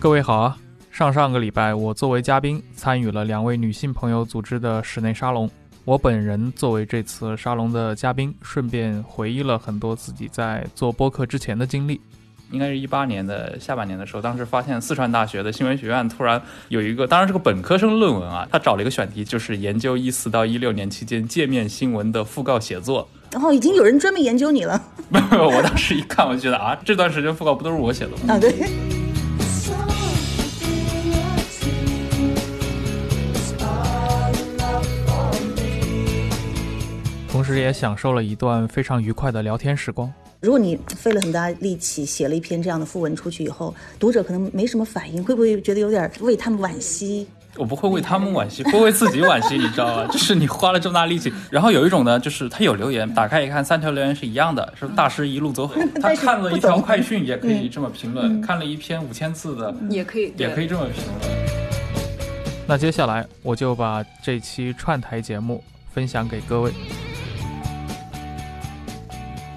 各位好啊！上上个礼拜，我作为嘉宾参与了两位女性朋友组织的室内沙龙。我本人作为这次沙龙的嘉宾，顺便回忆了很多自己在做播客之前的经历。应该是一八年的下半年的时候，当时发现四川大学的新闻学院突然有一个，当然是个本科生论文啊，他找了一个选题，就是研究一四到一六年期间界面新闻的讣告写作。然后已经有人专门研究你了没有，我当时一看，我就觉得啊，这段时间讣告不都是我写的吗？啊！对，时也享受了一段非常愉快的聊天时光。如果你费了很大力气写了一篇这样的讣文出去以后，读者可能没什么反应，会不会觉得有点为他们惋惜？我不会为他们惋惜，会为自己惋惜，你知道吗？就是你花了这么大力气，然后有一种呢，就是他有留言，打开一看，三条留言是一样的，是大师一路走好。他看了一条快讯也可以这么评论，看了一篇五千字的也可，以。也可以这么评论。那接下来我就把这期串台节目分享给各位。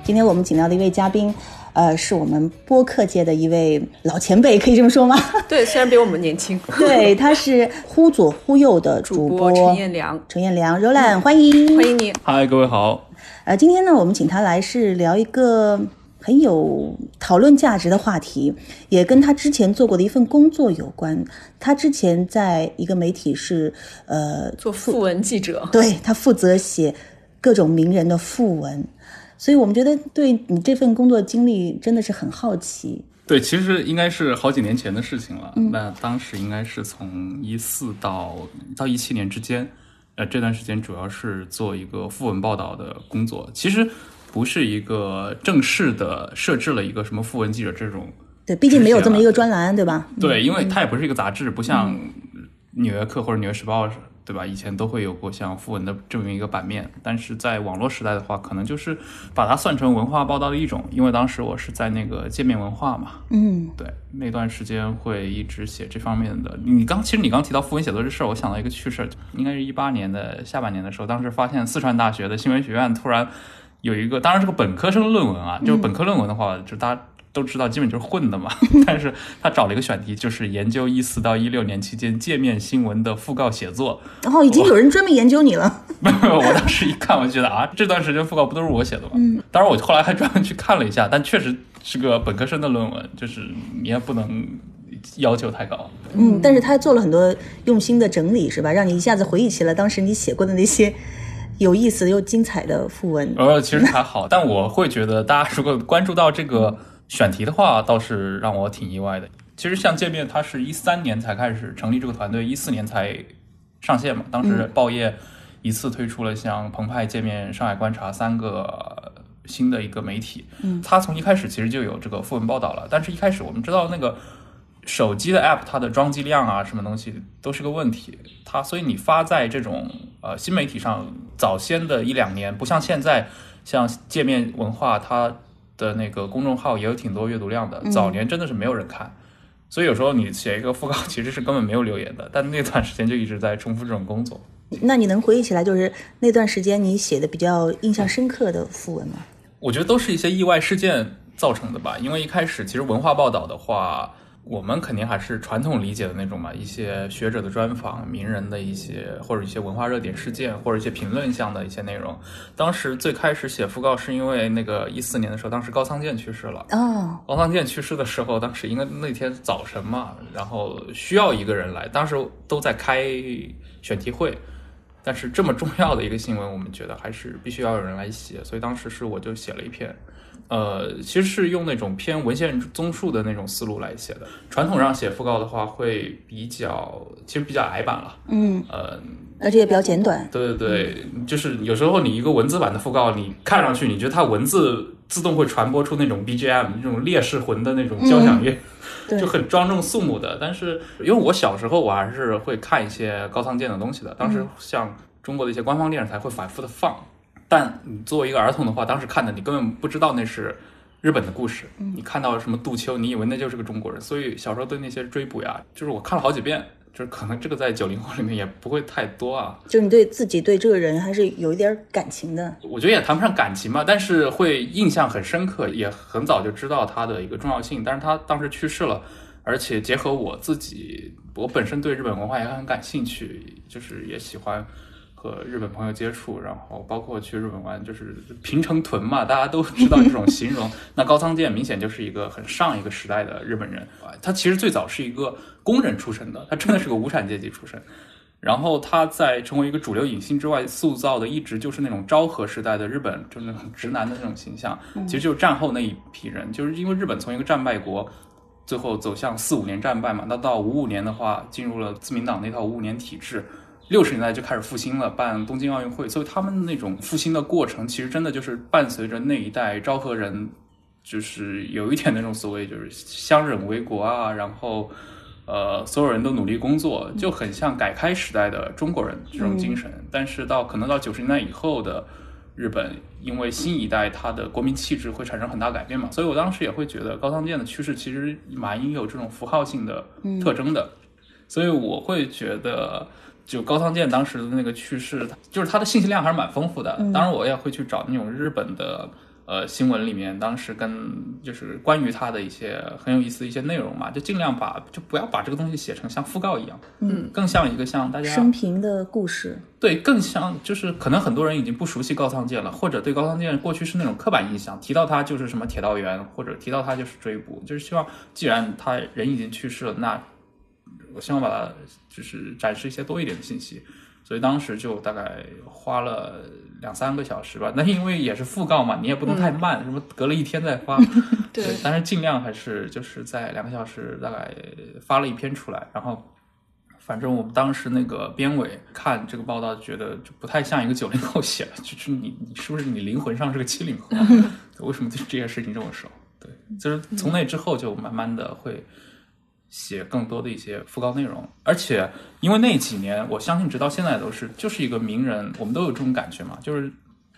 今天我们请到的一位嘉宾，呃，是我们播客界的一位老前辈，可以这么说吗？对，虽然比我们年轻。对，他是忽左忽右的主主播播陈彦良，陈彦良，柔兰，欢迎，欢迎你。嗨，各位好。呃，今天呢，我们请他来是聊一个很有讨论价值的话题，也跟他之前做过的一份工作有关。他之前在一个媒体是呃，做副文记者，对他负责写各种名人的副文，所以我们觉得对你这份工作经历真的是很好奇。对，其实应该是好几年前的事情了。那当时应该是从一四到到一七年之间，呃，这段时间主要是做一个副文报道的工作。其实不是一个正式的设置了一个什么副文记者这种，对，毕竟没有这么一个专栏，对吧？对，因为它也不是一个杂志，不像《纽约客》或者《纽约时报》对吧？以前都会有过像讣文的这么一个版面，但是在网络时代的话，可能就是把它算成文化报道的一种。因为当时我是在那个界面文化嘛，嗯，对，那段时间会一直写这方面的。你刚其实你刚提到讣文写作这事儿，我想到一个趣事儿，应该是一八年的下半年的时候，当时发现四川大学的新闻学院突然有一个，当然是个本科生论文啊，就是本科论文的话，就大家。都知道，基本就是混的嘛。但是他找了一个选题，就是研究一四到一六年期间界面新闻的讣告写作。然后已经有人专门研究你了。没有，我当时一看，我就觉得啊，这段时间讣告不都是我写的吗？嗯。当然，我后来还专门去看了一下，但确实是个本科生的论文，就是你也不能要求太高。嗯，但是他做了很多用心的整理，是吧？让你一下子回忆起了当时你写过的那些有意思又精彩的讣文。呃，其实还好，但我会觉得大家如果关注到这个选题的话，倒是让我挺意外的。其实像界面，它是一三年才开始成立这个团队，一四年才上线嘛。当时报业一次推出了像澎湃、界面、上海观察三个新的一个媒体。嗯，它从一开始其实就有这个副文报道了，但是一开始我们知道那个手机的 app 它的装机量啊，什么东西都是个问题。它所以你发在这种呃新媒体上，早先的一两年不像现在，像界面文化它的那个公众号也有挺多阅读量的，早年真的是没有人看。所以有时候你写一个讣告，其实是根本没有留言的，但那段时间就一直在重复这种工作。那你能回忆起来，就是那段时间你写的比较印象深刻的讣文吗？我觉得都是一些意外事件造成的吧。因为一开始其实文化报道的话，我们肯定还是传统理解的那种嘛，一些学者的专访、名人的一些或者一些文化热点事件，或者一些评论项的一些内容。当时最开始写讣告是因为那个一四年的时候，当时高仓健去世了。哦，高仓健去世的时候，当时应该那天早晨嘛，然后需要一个人来，当时都在开选题会，但是这么重要的一个新闻，我们觉得还是必须要有人来写，所以当时是我就写了一篇，呃，其实是用那种偏文献综述的那种思路来写的。传统上写讣告的话，会比较其实比较矮版了。嗯，呃，而且也比较简短。对对对，就是有时候你一个文字版的讣告，你看上去你觉得它文字自动会传播出那种 BGM 那种烈士魂的那种交响乐，对就很庄重肃穆的。但是因为我小时候我还是会看一些高仓健的东西的，当时像中国的一些官方电视台会反复的放，但你作为一个儿童的话，当时看的你根本不知道那是。日本的故事，你看到什么杜秋，你以为那就是个中国人，所以小时候对那些追捕呀，就是我看了好几遍，就是可能这个在九零后里面也不会太多啊，就你对自己对这个人还是有一点感情的。我觉得也谈不上感情吧，但是会印象很深刻，也很早就知道他的一个重要性。但是他当时去世了，而且结合我自己，我本身对日本文化也很感兴趣，就是也喜欢和日本朋友接触，然后包括去日本玩，就是平成屯嘛，大家都知道这种形容。那高仓健明显就是一个很上一个时代的日本人啊，他其实最早是一个工人出身的，他真的是个无产阶级出身。然后他在成为一个主流影星之外，塑造的一直就是那种昭和时代的日本，就是那种直男的那种形象。其实就是战后那一批人，就是因为日本从一个战败国，最后走向四五年战败嘛，那到五五年的话，进入了自民党那套五五年体制。六十年代就开始复兴了，办东京奥运会，所以他们那种复兴的过程，其实真的就是伴随着那一代昭和人，就是有一点那种所谓就是相忍为国啊，然后呃所有人都努力工作，就很像改开时代的中国人这种精神。但是到可能到九十年代以后的日本，因为新一代他的国民气质会产生很大改变嘛，所以我当时也会觉得高仓健的趋势其实蛮有这种符号性的特征的，所以我会觉得。就高仓健当时的那个去世，就是他的信息量还是蛮丰富的。当然，我也会去找那种日本的呃新闻里面，当时跟就是关于他的一些很有意思的一些内容嘛，就尽量把就不要把这个东西写成像讣告一样，嗯，更像一个像大家生平的故事。对，更像就是可能很多人已经不熟悉高仓健了，或者对高仓健过去是那种刻板印象，提到他就是什么铁道员，或者提到他就是追捕，就是希望既然他人已经去世了，那我希望把它就是展示一些多一点的信息，所以当时就大概花了两三个小时吧。那因为也是讣告嘛，你也不能太慢，什么隔了一天再发。对但是尽量还是就是在两个小时大概发了一篇出来，然后。反正我们当时那个编委看这个报道，觉得就不太像一个九零后写的，就是你你是不是你灵魂上是个七零后？为什么对这件事情这么熟？对，就是从那之后就慢慢的会写更多的一些讣告内容，而且因为那几年，我相信直到现在都是，就是一个名人，我们都有这种感觉嘛，就是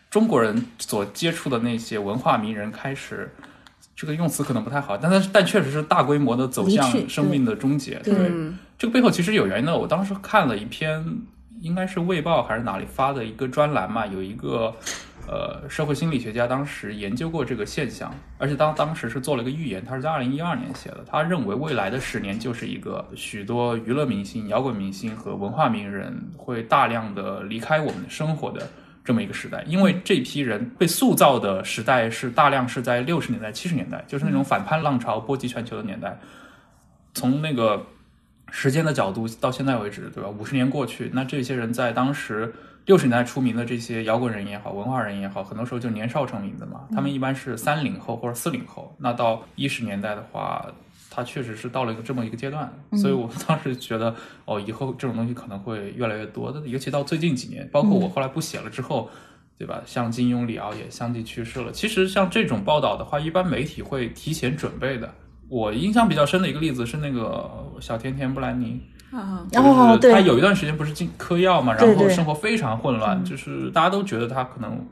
中国人所接触的那些文化名人开始。这个用词可能不太好，但它但确实是大规模的走向生命的终结。对对，嗯这个背后其实有原因的。我当时看了一篇，应该是《卫报》还是哪里发的一个专栏嘛，有一个呃社会心理学家当时研究过这个现象，而且当当时是做了一个预言，他是在二零一二年写的。他认为未来的十年就是一个许多娱乐明星、摇滚明星和文化名人会大量的离开我们的生活的。这么一个时代，因为这批人被塑造的时代是大量是在六十年代、七十年代，就是那种反叛浪潮波及全球的年代。从那个时间的角度到现在为止，对吧？五十年过去，那这些人在当时六十年代出名的这些摇滚人也好，文化人也好，很多时候就年少成名的嘛。他们一般是三零后或者四零后，那到一十年代的话，他确实是到了一个这么一个阶段，所以我当时觉得，哦，以后这种东西可能会越来越多的，尤其到最近几年，包括我后来不写了之后。对吧？像金庸、李敖也相继去世了。其实像这种报道的话，一般媒体会提前准备的。我印象比较深的一个例子是那个小甜甜布兰妮，啊，然后就是她，有一段时间不是进嗑药嘛，然后生活非常混乱，就是大家都觉得她可能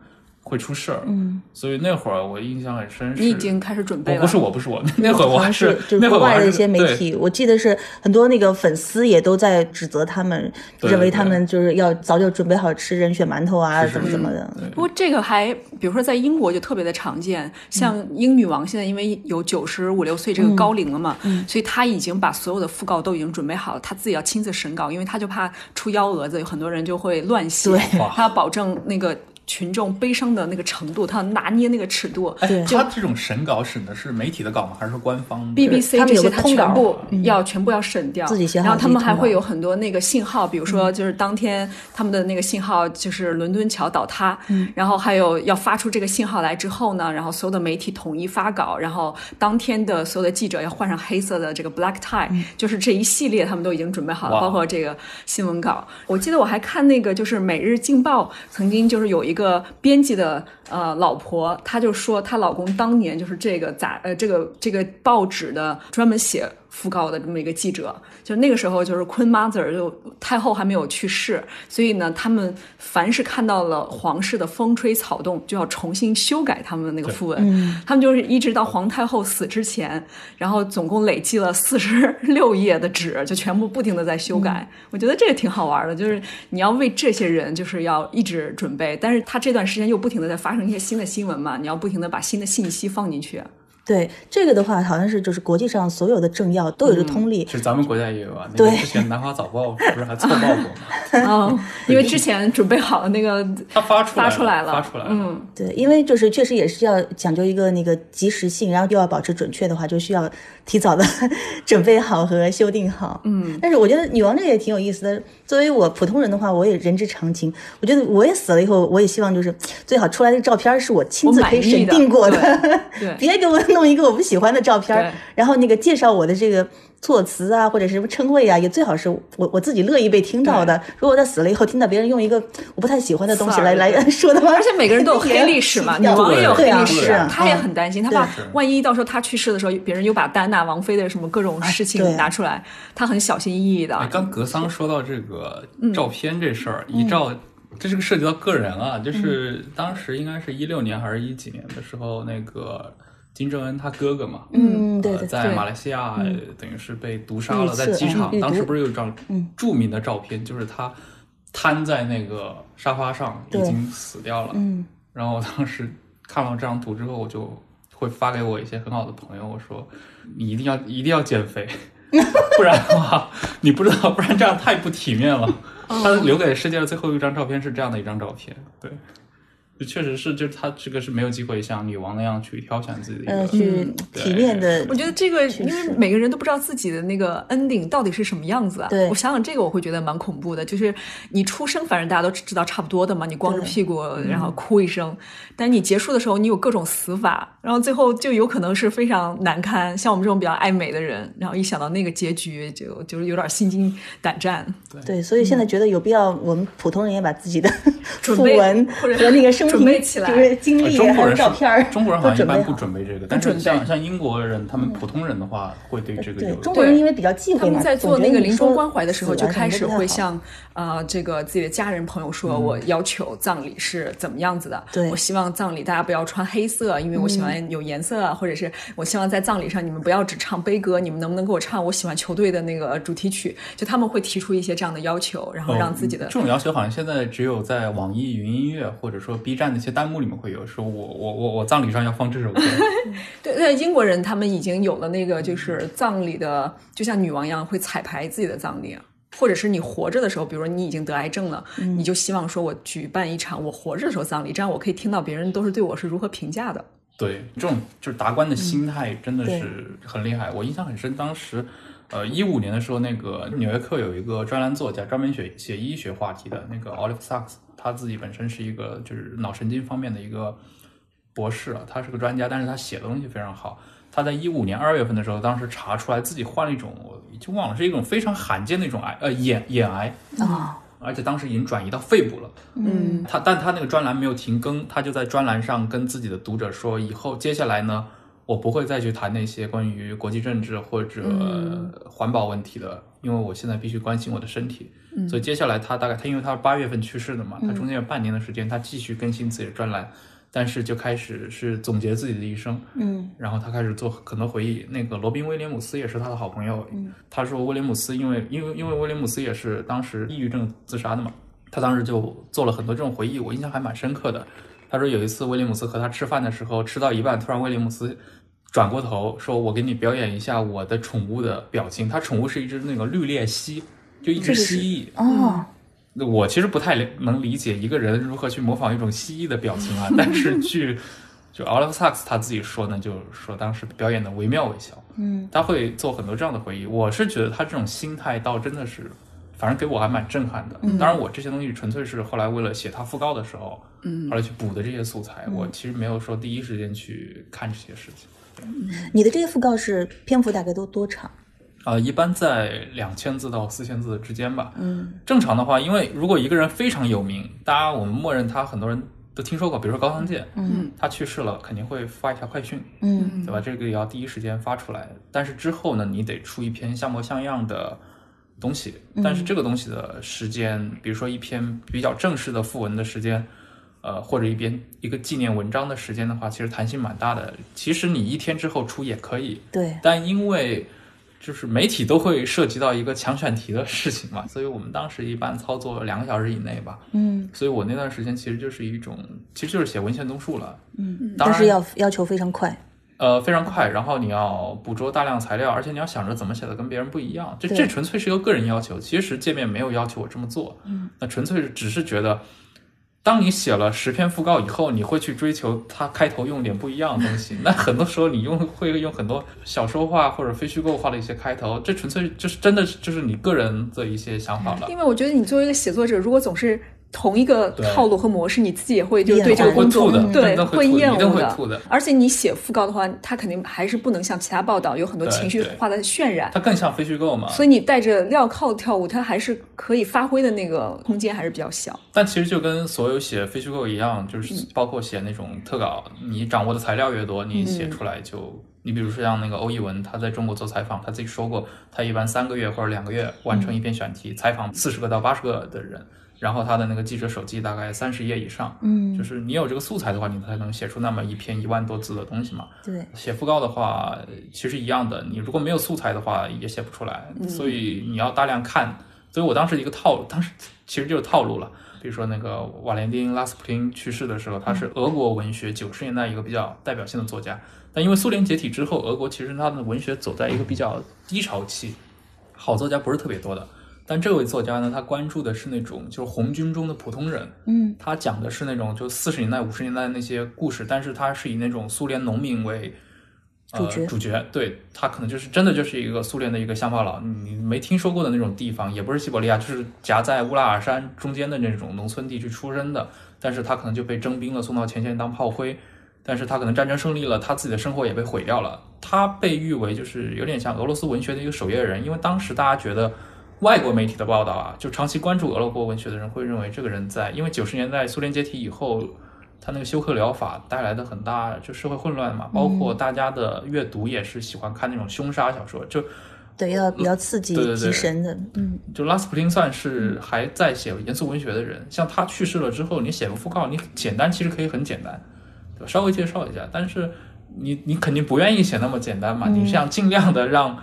会出事儿，嗯，所以那会儿我印象很深是。你已经开始准备了，不是我不是我，那会儿我还是就是那会儿还是国外的一些媒对。体，我记得是很多那个粉丝也都在指责他们，认为他们就是要早就准备好吃人血馒头啊，怎么怎么的。不过这个还，比如说在英国就特别的常见，像英女王现在因为有九十五六岁这个高龄了嘛，所以她已经把所有的讣告都已经准备好了，她自己要亲自审稿，因为她就怕出幺蛾子，有很多人就会乱写对，她要保证那个群众悲伤的那个程度，他要拿捏那个尺度。哎，对他这种审稿审的是媒体的稿吗？还是说官方的？BBC 他这些通稿全部要、全部要审掉，自己写好然后他们还会有很多那个信号，比如说就是当天他们的那个信号就是伦敦桥倒塌，嗯，然后还有要发出这个信号来之后呢，然后所有的媒体统一发稿，然后当天的所有的记者要换上黑色的这个 black tie，、就是这一系列他们都已经准备好了，包括这个新闻稿。我记得我还看那个就是《每日镜报》曾经就是有一一个编辑的呃老婆，她就说她老公当年就是这个杂呃这个这个报纸的专门写讣告的这么一个记者，就那个时候就是 Queen Mother 就太后还没有去世，所以呢，他们凡是看到了皇室的风吹草动，就要重新修改他们的那个讣文。他们就是一直到皇太后死之前，然后总共累计了四十六页的纸，就全部不停的在修改。我觉得这个挺好玩的，就是你要为这些人就是要一直准备，但是他这段时间又不停的在发生一些新的新闻嘛，你要不停的把新的信息放进去。对这个的话，好像是就是国际上所有的政要都有这通例其，实咱们国家也有啊。那对个之前《南华早报》不是还错报过吗？哦，因为之前准备好了那个他发出来发出来了发出来了。嗯，对，因为就是确实也是要讲究一个那个及时性，然后又要保持准确的话，就需要提早的 准备好和修订好。嗯，但是我觉得女王这个也挺有意思的。作为我普通人的话，我也人之常情。我觉得我也死了以后，我也希望就是最好出来的照片是我亲自可以审定过的对 别给我弄一个我不喜欢的照片，然后那个介绍我的这个。措辞啊，或者是什么称谓啊，也最好是我我自己乐意被听到的。如果我在死了以后听到别人用一个我不太喜欢的东西来来说的话，而且每个人都有黑历史嘛，女王也有黑历史她也很担心，她怕万一到时候她去世的时候，别人又把戴安娜王妃的什么各种事情拿出来，她很小心翼翼的哎，。刚格桑说到这个嗯照片这事儿，遗照，这是个涉及到个人啊，就是当时应该是一六年还是一几年的时候，那个金正恩他哥哥嘛，嗯，对对，呃在马来西亚呃等于是被毒杀了，在机场嗯，当时不是有一张著名的照片，就是他瘫在那个沙发上，已经死掉了。嗯，然后我当时看到这张图之后，我就会发给我一些很好的朋友，我说你一定要一定要减肥，不然的话你不知道，不然这样太不体面了。他留给世界的最后一张照片是这样的一张照片，对。就确实是，就是他这个是没有机会像女王那样去挑选自己的一个，呃，去体面的我觉得这个，因为每个人都不知道自己的那个 ending 到底是什么样子啊。对我想想这个，我会觉得蛮恐怖的。就是你出生，反正大家都知道差不多的嘛，你光着屁股然后哭一声，但你结束的时候，你有各种死法，然后最后就有可能是非常难堪。像我们这种比较爱美的人，然后一想到那个结局，就就是有点心惊胆战。对，所以现在觉得有必要，我们普通人也把自己的 准备讣文或者和那个生准备起来就是经历还有呃中国人是照片儿中国人好像一般不准备这个，但是像像英国人，他们普通人的话会对这个有对中国人对因为比较忌讳，他们在做那个临终关怀的时候，就开始会向呃这个自己的家人朋友说，我要求葬礼是怎么样子的。对我希望葬礼大家不要穿黑色，因为我喜欢有颜色啊，或者是我希望在葬礼上你们不要只唱悲歌，你们能不能给我唱我喜欢球队的那个主题曲？就他们会提出一些这样的要求，然后让自己的哦这种要求好像现在只有在网易云音乐或者说 B 站那些弹幕里面会有，说我我我我葬礼上要放这首歌。对 对，英国人他们已经有了那个就是葬礼的，就像女王一样会彩排自己的葬礼。或者是你活着的时候，比如说你已经得癌症了，你就希望说我举办一场我活着的时候葬礼，这样我可以听到别人都是对我是如何评价的。对，这种就是达官的心态真的是很厉害。我印象很深，当时，呃，一五年的时候，那个《纽约客》有一个专栏作家，专门写写医学话题的那个 Olive Sacks，他自己本身是一个就是脑神经方面的一个博士啊，他是个专家，但是他写的东西非常好。他在一五年二月份的时候，当时查出来自己患了一种，我已经忘了是一种非常罕见的一种癌，呃，眼眼癌。啊，而且当时已经转移到肺部了。嗯，他但他那个专栏没有停更，他就在专栏上跟自己的读者说，以后接下来呢，我不会再去谈那些关于国际政治或者环保问题的，因为我现在必须关心我的身体。所以接下来他大概他因为他是八月份去世的嘛，他中间有半年的时间，他继续更新自己的专栏。但是就开始是总结自己的一生，嗯，然后他开始做很多回忆。那个罗宾威廉姆斯也是他的好朋友，他说威廉姆斯因为因为因为威廉姆斯也是当时抑郁症自杀的嘛，他当时就做了很多这种回忆，我印象还蛮深刻的。他说有一次威廉姆斯和他吃饭的时候，吃到一半，突然威廉姆斯转过头说：“我给你表演一下我的宠物的表情。”他宠物是一只那个绿鬣蜥，就一只蜥蜴。哦，我其实不太能理解一个人如何去模仿一种蜥蜴的表情啊，但是 据就 Oliver Sacks 他自己说呢，就是说当时表演的惟妙惟肖，嗯，他会做很多这样的回忆。我是觉得他这种心态倒真的是，反正给我还蛮震撼的。当然，我这些东西纯粹是后来为了写他讣告的时候，嗯，后来去补的这些素材，我其实没有说第一时间去看这些事情。你的这些讣告是篇幅大概都多长？呃，一般在两千字到四千字之间吧。嗯，正常的话，因为如果一个人非常有名，大家我们默认他很多人都听说过，比如说高仓健，嗯，他去世了，肯定会发一条快讯，嗯对吧？这个也要第一时间发出来。但是之后呢，你得出一篇像模像样的东西，但是这个东西的时间，比如说一篇比较正式的副文的时间。呃，或者一篇一个纪念文章的时间的话，其实弹性蛮大的。其实你一天之后出也可以，对，但因为就是媒体都会涉及到一个抢选题的事情嘛，所以我们当时一般操作两个小时以内吧。嗯所以我那段时间其实就是一种，其实就是写文献综述了。嗯，当然但是要要求非常快。呃，非常快，然后你要捕捉大量材料，而且你要想着怎么写的跟别人不一样，这这纯粹是一个个人要求。其实界面没有要求我这么做，嗯，那纯粹是只是觉得，当你写了十篇讣告以后，你会去追求它开头用点不一样的东西。那很多时候你用会用很多小说化或者非虚构化的一些开头，这纯粹就是真的就是你个人的一些想法了。因为我觉得你作为一个写作者，如果总是同一个套路和模式，你自己也会就是对这个工作会吐的对会厌恶的的。而且你写讣告的话，它肯定还是不能像其他报道有很多情绪化的渲染。它更像非虚构嘛，所以你带着镣铐跳舞，它还是可以发挥的那个空间还是比较小。但其实就跟所有写非虚构一样，嗯就是包括写那种特稿，你掌握的材料越多，你嗯写出来就，你比如说像那个欧一文，他在中国做采访，他自己说过，他一般三个月或者两个月完成一篇选题，采访四十个到八十个的人，然后他的那个记者手记大概三十页以上，嗯，就是你有这个素材的话，你才能写出那么一篇一万多字的东西嘛。对，写讣告的话，其实一样的，你如果没有素材的话，也写不出来，所以你要大量看。所以我当时一个套路，当时其实就是套路了。比如说那个瓦连丁·拉斯普林去世的时候，他是俄国文学九十年代一个比较代表性的作家，但因为苏联解体之后，俄国其实他的文学走在一个比较低潮期，好作家不是特别多的。但这位作家呢，他关注的是那种就是红军中的普通人，嗯他讲的是那种就四十年代、五十年代的那些故事，但是他是以那种苏联农民为。呃、主角主角对他可能就是真的就是一个苏联的一个乡巴佬，你没听说过的那种地方，也不是西伯利亚，就是夹在乌拉尔山中间的那种农村地区出生的，但是他可能就被征兵了，送到前线当炮灰，但是他可能战争胜利了，他自己的生活也被毁掉了，他被誉为就是有点像俄罗斯文学的一个守夜人，因为当时大家觉得。外国媒体的报道啊，就长期关注俄罗斯文学的人会认为这个人在，因为九十年代苏联解体以后，他那个休克疗法带来的很大就社会混乱嘛，包括大家的阅读也是喜欢看那种凶杀小说，就对，要比较刺激提神的，嗯。就拉斯普林算是还在写严肃文学的人，像他去世了之后，你写个讣告，你简单其实可以很简单，对吧？稍微介绍一下，但是你你肯定不愿意写那么简单嘛，你是想尽量的让，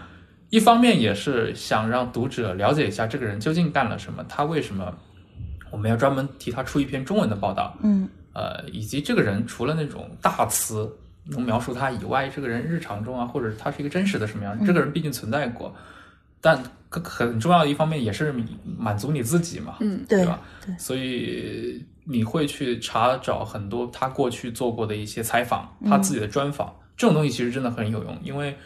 一方面也是想让读者了解一下这个人究竟干了什么，他为什么我们要专门替他出一篇中文的报道，嗯。呃，以及这个人除了那种大词能描述他以外，这个人日常中啊，或者他是一个真实的什么样，这个人毕竟存在过，但更很重要的一方面也是满足你自己嘛，嗯。对吧？对所以你会去查找很多他过去做过的一些采访，他自己的专访，这种东西其实真的很有用，因为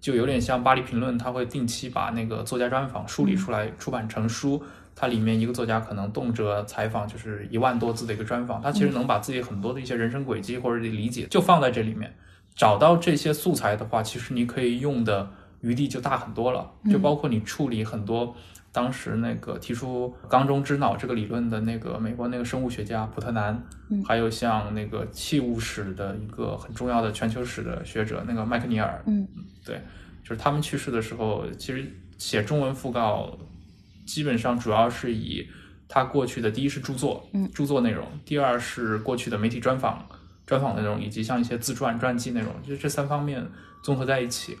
就有点像巴黎评论，他会定期把那个作家专访梳理出来出版成书。它里面一个作家可能动辄采访就是一万多字的一个专访，他其实能把自己很多的一些人生轨迹或者理解就放在这里面。找到这些素材的话，其实你可以用的余地就大很多了。就包括你处理很多当时那个提出缸中之脑这个理论的那个美国那个生物学家普特南，还有像那个器物史的一个很重要的全球史的学者那个麦克尼尔，嗯，对，就是他们去世的时候，其实写中文讣告基本上主要是以他过去的第一是著作，嗯，著作内容，第二是过去的媒体专访、专访内容，以及像一些自传、传记内容，就这三方面综合在一起，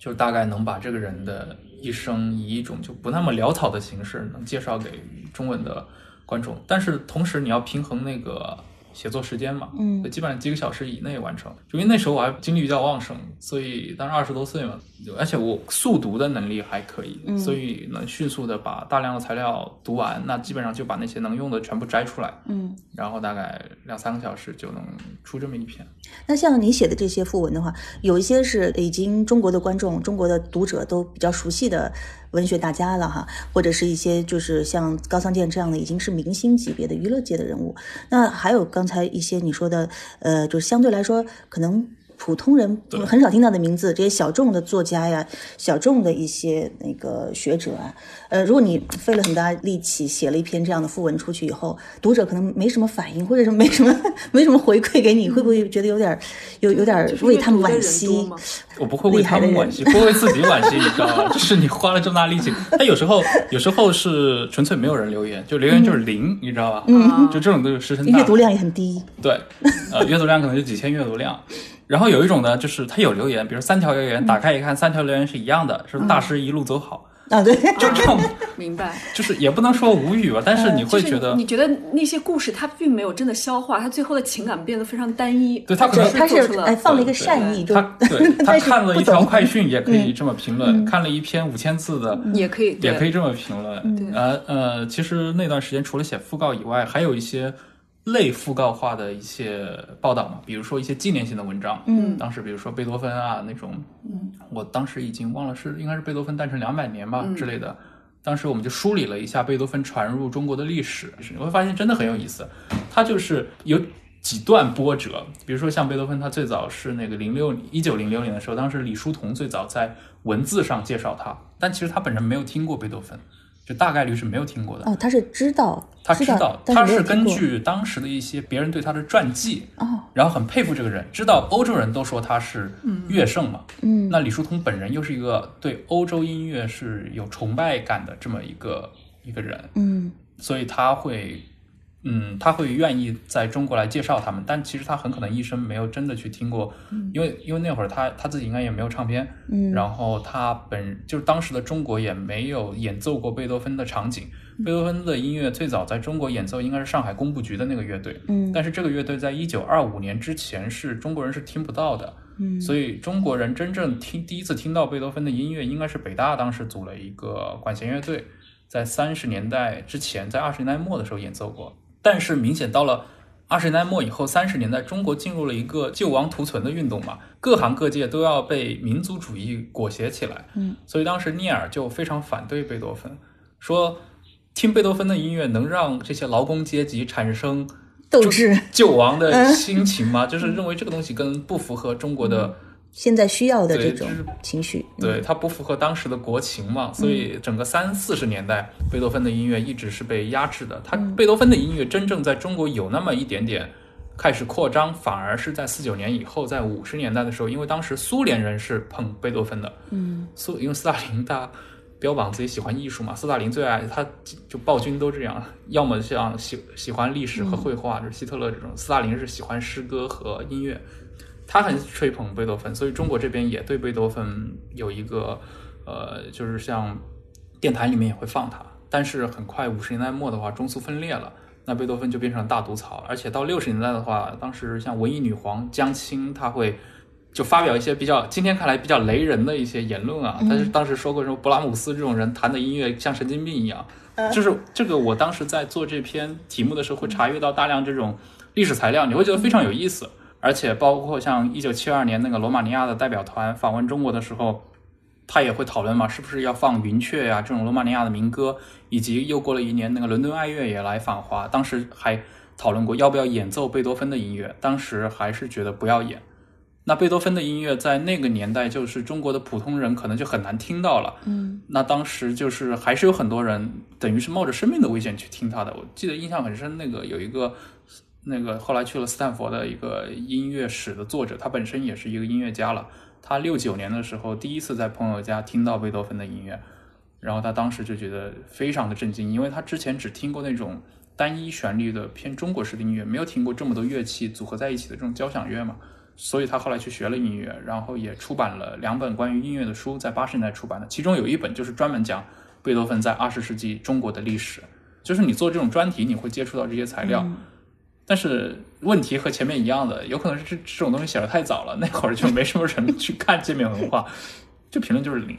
就大概能把这个人的一生以一种就不那么潦草的形式能介绍给中文的观众。但是同时你要平衡那个写作时间嘛，嗯基本上几个小时以内完成。因为那时候我还精力比较旺盛，所以当时二十多岁嘛，而且我速读的能力还可以，嗯所以能迅速的把大量的材料读完，那基本上就把那些能用的全部摘出来，嗯，然后大概两三个小时就能出这么一篇。那像你写的这些赋文的话，有一些是已经中国的观众、中国的读者都比较熟悉的文学大家了哈，或者是一些就是像高仓健这样的已经是明星级别的娱乐界的人物。那还有刚才一些你说的，呃，就是相对来说可能。普通人很少听到的名字，这些小众的作家呀，小众的一些那个学者啊，呃，如果你费了很大力气写了一篇这样的赋文出去以后，读者可能没什么反应，或者是没什么 没什么回馈给你，会不会觉得有点有有点就是为他们惋惜我不会为他们惋惜，不会为自己惋惜，你知道吗？就是你花了这么大力气，但有时候有时候是纯粹没有人留言，就留言就是零，你知道吧？嗯就这种都是石沉大。阅读量也很低。对，呃，阅读量可能就几千阅读量。然后有一种呢，就是他有留言，比如三条留言，打开一看，三条留言是一样的，是大师一路走好，啊，对，就这种，明白。就是也不能说无语吧，但是你会就是觉得你，觉得那些故事它并没有真的消化，它最后的情感变得非常单一。对他可能他是做出了哎放了一个善意，他对 他看了一条快讯也可以这么评论，看了一篇五千字的也可以，也可以这么评论。呃呃，其实那段时间除了写讣告以外，还有一些类讣告化的一些报道嘛，比如说一些纪念性的文章。嗯当时比如说贝多芬啊那种，嗯，我当时已经忘了是应该是贝多芬诞辰两百年吧、之类的。当时我们就梳理了一下贝多芬传入中国的历史，你会发现真的很有意思。他就是有几段波折，比如说像贝多芬，他最早是那个零六一九零六年的时候，当时李叔同最早在文字上介绍他，但其实他本人没有听过贝多芬，就大概率是没有听过的。哦，他是知道，知他知道，但他是根据当时的一些别人对他的传记，哦，然后很佩服这个人，知道欧洲人都说他是乐圣嘛，嗯，那李叔同本人又是一个对欧洲音乐是有崇拜感的这么一个一个人，嗯。所以他会，嗯，他会愿意在中国来介绍他们，但其实他很可能一生没有真的去听过，因为因为那会儿他他自己应该也没有唱片，嗯。然后他本就是当时的中国也没有演奏过贝多芬的场景，贝多芬的音乐最早在中国演奏应该是上海工部局的那个乐队，嗯。但是这个乐队在一九二五年之前是中国人是听不到的，嗯。所以中国人真正听第一次听到贝多芬的音乐，应该是北大当时组了一个管弦乐队，在三十年代之前，在二十年代末的时候演奏过。但是明显到了二十年代末以后，三十年代中国进入了一个救亡图存的运动嘛，各行各业都要被民族主义裹挟起来。嗯，所以当时聂耳就非常反对贝多芬，说听贝多芬的音乐能让这些劳工阶级产生斗志，救亡的心情吗？就是认为这个东西跟不符合中国的。现在需要的这种情绪，嗯。对，它不符合当时的国情嘛，所以整个三四十年代，贝多芬的音乐一直是被压制的。他贝多芬的音乐真正在中国有那么一点点开始扩张，反而是在四九年以后，在五十年代的时候，因为当时苏联人是捧贝多芬的，嗯。苏因为斯大林他标榜自己喜欢艺术嘛，斯大林最爱他就暴君都这样，要么像喜喜欢历史和绘画，就是希特勒这种，斯大林是喜欢诗歌和音乐。他很吹捧贝多芬，所以中国这边也对贝多芬有一个，呃，就是像电台里面也会放他。但是很快五十年代末的话，中苏分裂了，那贝多芬就变成了大毒草。而且到六十年代的话，当时像文艺女皇江青，她会就发表一些比较今天看来比较雷人的一些言论啊。但是当时说过什么勃拉姆斯这种人弹的音乐像神经病一样，就是这个我当时在做这篇题目的时候会查阅到大量这种历史材料，你会觉得非常有意思。而且包括像一九七二年那个罗马尼亚的代表团访问中国的时候，他也会讨论嘛，是不是要放云雀呀、这种罗马尼亚的民歌，以及又过了一年那个伦敦爱乐也来访华，当时还讨论过要不要演奏贝多芬的音乐，当时还是觉得不要演。那贝多芬的音乐在那个年代，就是中国的普通人可能就很难听到了。嗯那当时就是还是有很多人，等于是冒着生命的危险去听他的。我记得印象很深，那个有一个那个后来去了斯坦福的一个音乐史的作者，他本身也是一个音乐家了。他六九年的时候第一次在朋友家听到贝多芬的音乐，然后他当时就觉得非常的震惊，因为他之前只听过那种单一旋律的偏中国式的音乐，没有听过这么多乐器组合在一起的这种交响乐嘛。所以他后来去学了音乐，然后也出版了两本关于音乐的书，在八十年代出版的，其中有一本就是专门讲贝多芬在二十世纪中国的历史。就是你做这种专题，你会接触到这些材料。但是问题和前面一样的，有可能是这这种东西写的太早了，那会儿就没什么人去看界面文化，就评论就是零，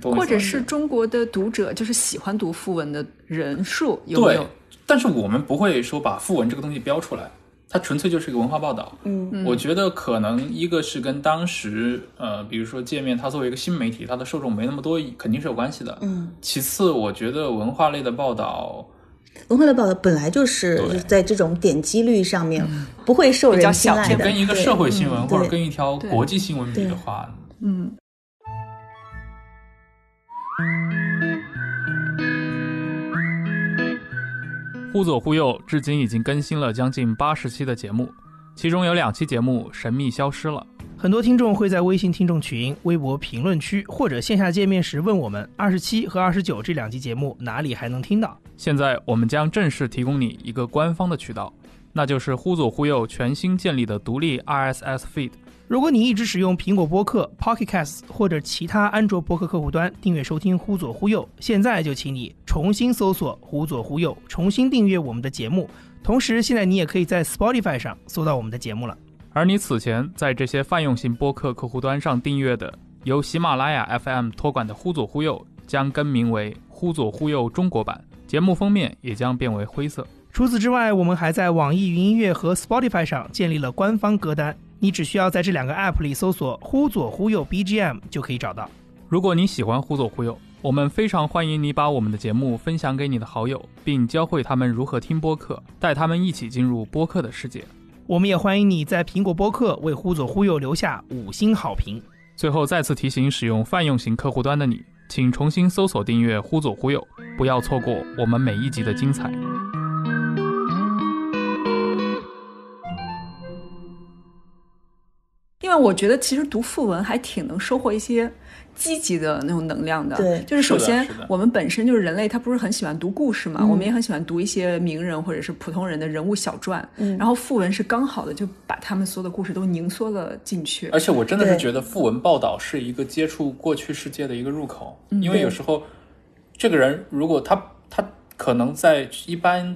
或者是中国的读者就是喜欢读讣文的人数有没对有？，但是我们不会说把讣文这个东西标出来，它纯粹就是一个文化报道。嗯，我觉得可能一个是跟当时呃，比如说界面它作为一个新媒体，它的受众没那么多，肯定是有关系的。嗯，其次，我觉得文化类的报道，文化类报道本来就是对。在这种点击率上面不会受人青睐的，跟一个社会新闻或者跟一条国际新闻比的话，嗯，忽左忽右至今已经更新了将近八十期的节目，其中有两期节目神秘消失了。很多听众会在微信听众群、微博评论区或者线下见面时问我们：二十七和二十九这两期节目哪里还能听到？现在我们将正式提供你一个官方的渠道，那就是忽左忽右全新建立的独立 RSS feed。如果你一直使用苹果播客、Pocket Casts 或者其他安卓播客客户端订阅收听《忽左忽右》，现在就请你重新搜索“忽左忽右”，重新订阅我们的节目。同时，现在你也可以在 Spotify 上搜到我们的节目了。而你此前在这些泛用型播客客户端上订阅的由喜马拉雅 FM 托管的《忽左忽右》将更名为《忽左忽右中国版》，节目封面也将变为灰色。除此之外，我们还在网易云音乐和 Spotify 上建立了官方歌单，你只需要在这两个 App 里搜索“忽左忽右 BGM” 就可以找到。如果你喜欢《忽左忽右》，我们非常欢迎你把我们的节目分享给你的好友，并教会他们如何听播客，带他们一起进入播客的世界。我们也欢迎你在苹果播客为“忽左忽右”留下五星好评。最后再次提醒使用泛用型客户端的你，请重新搜索订阅“忽左忽右”，不要错过我们每一集的精彩。因为我觉得其实读副文还挺能收获一些积极的那种能量的。对就是首先是是我们本身就是人类，他不是很喜欢读故事嘛，嗯我们也很喜欢读一些名人或者是普通人的人物小传。嗯然后讣文是刚好的就把他们所有的故事都凝缩了进去。而且我真的是觉得讣文报道是一个接触过去世界的一个入口，因为有时候这个人如果他他可能在一般，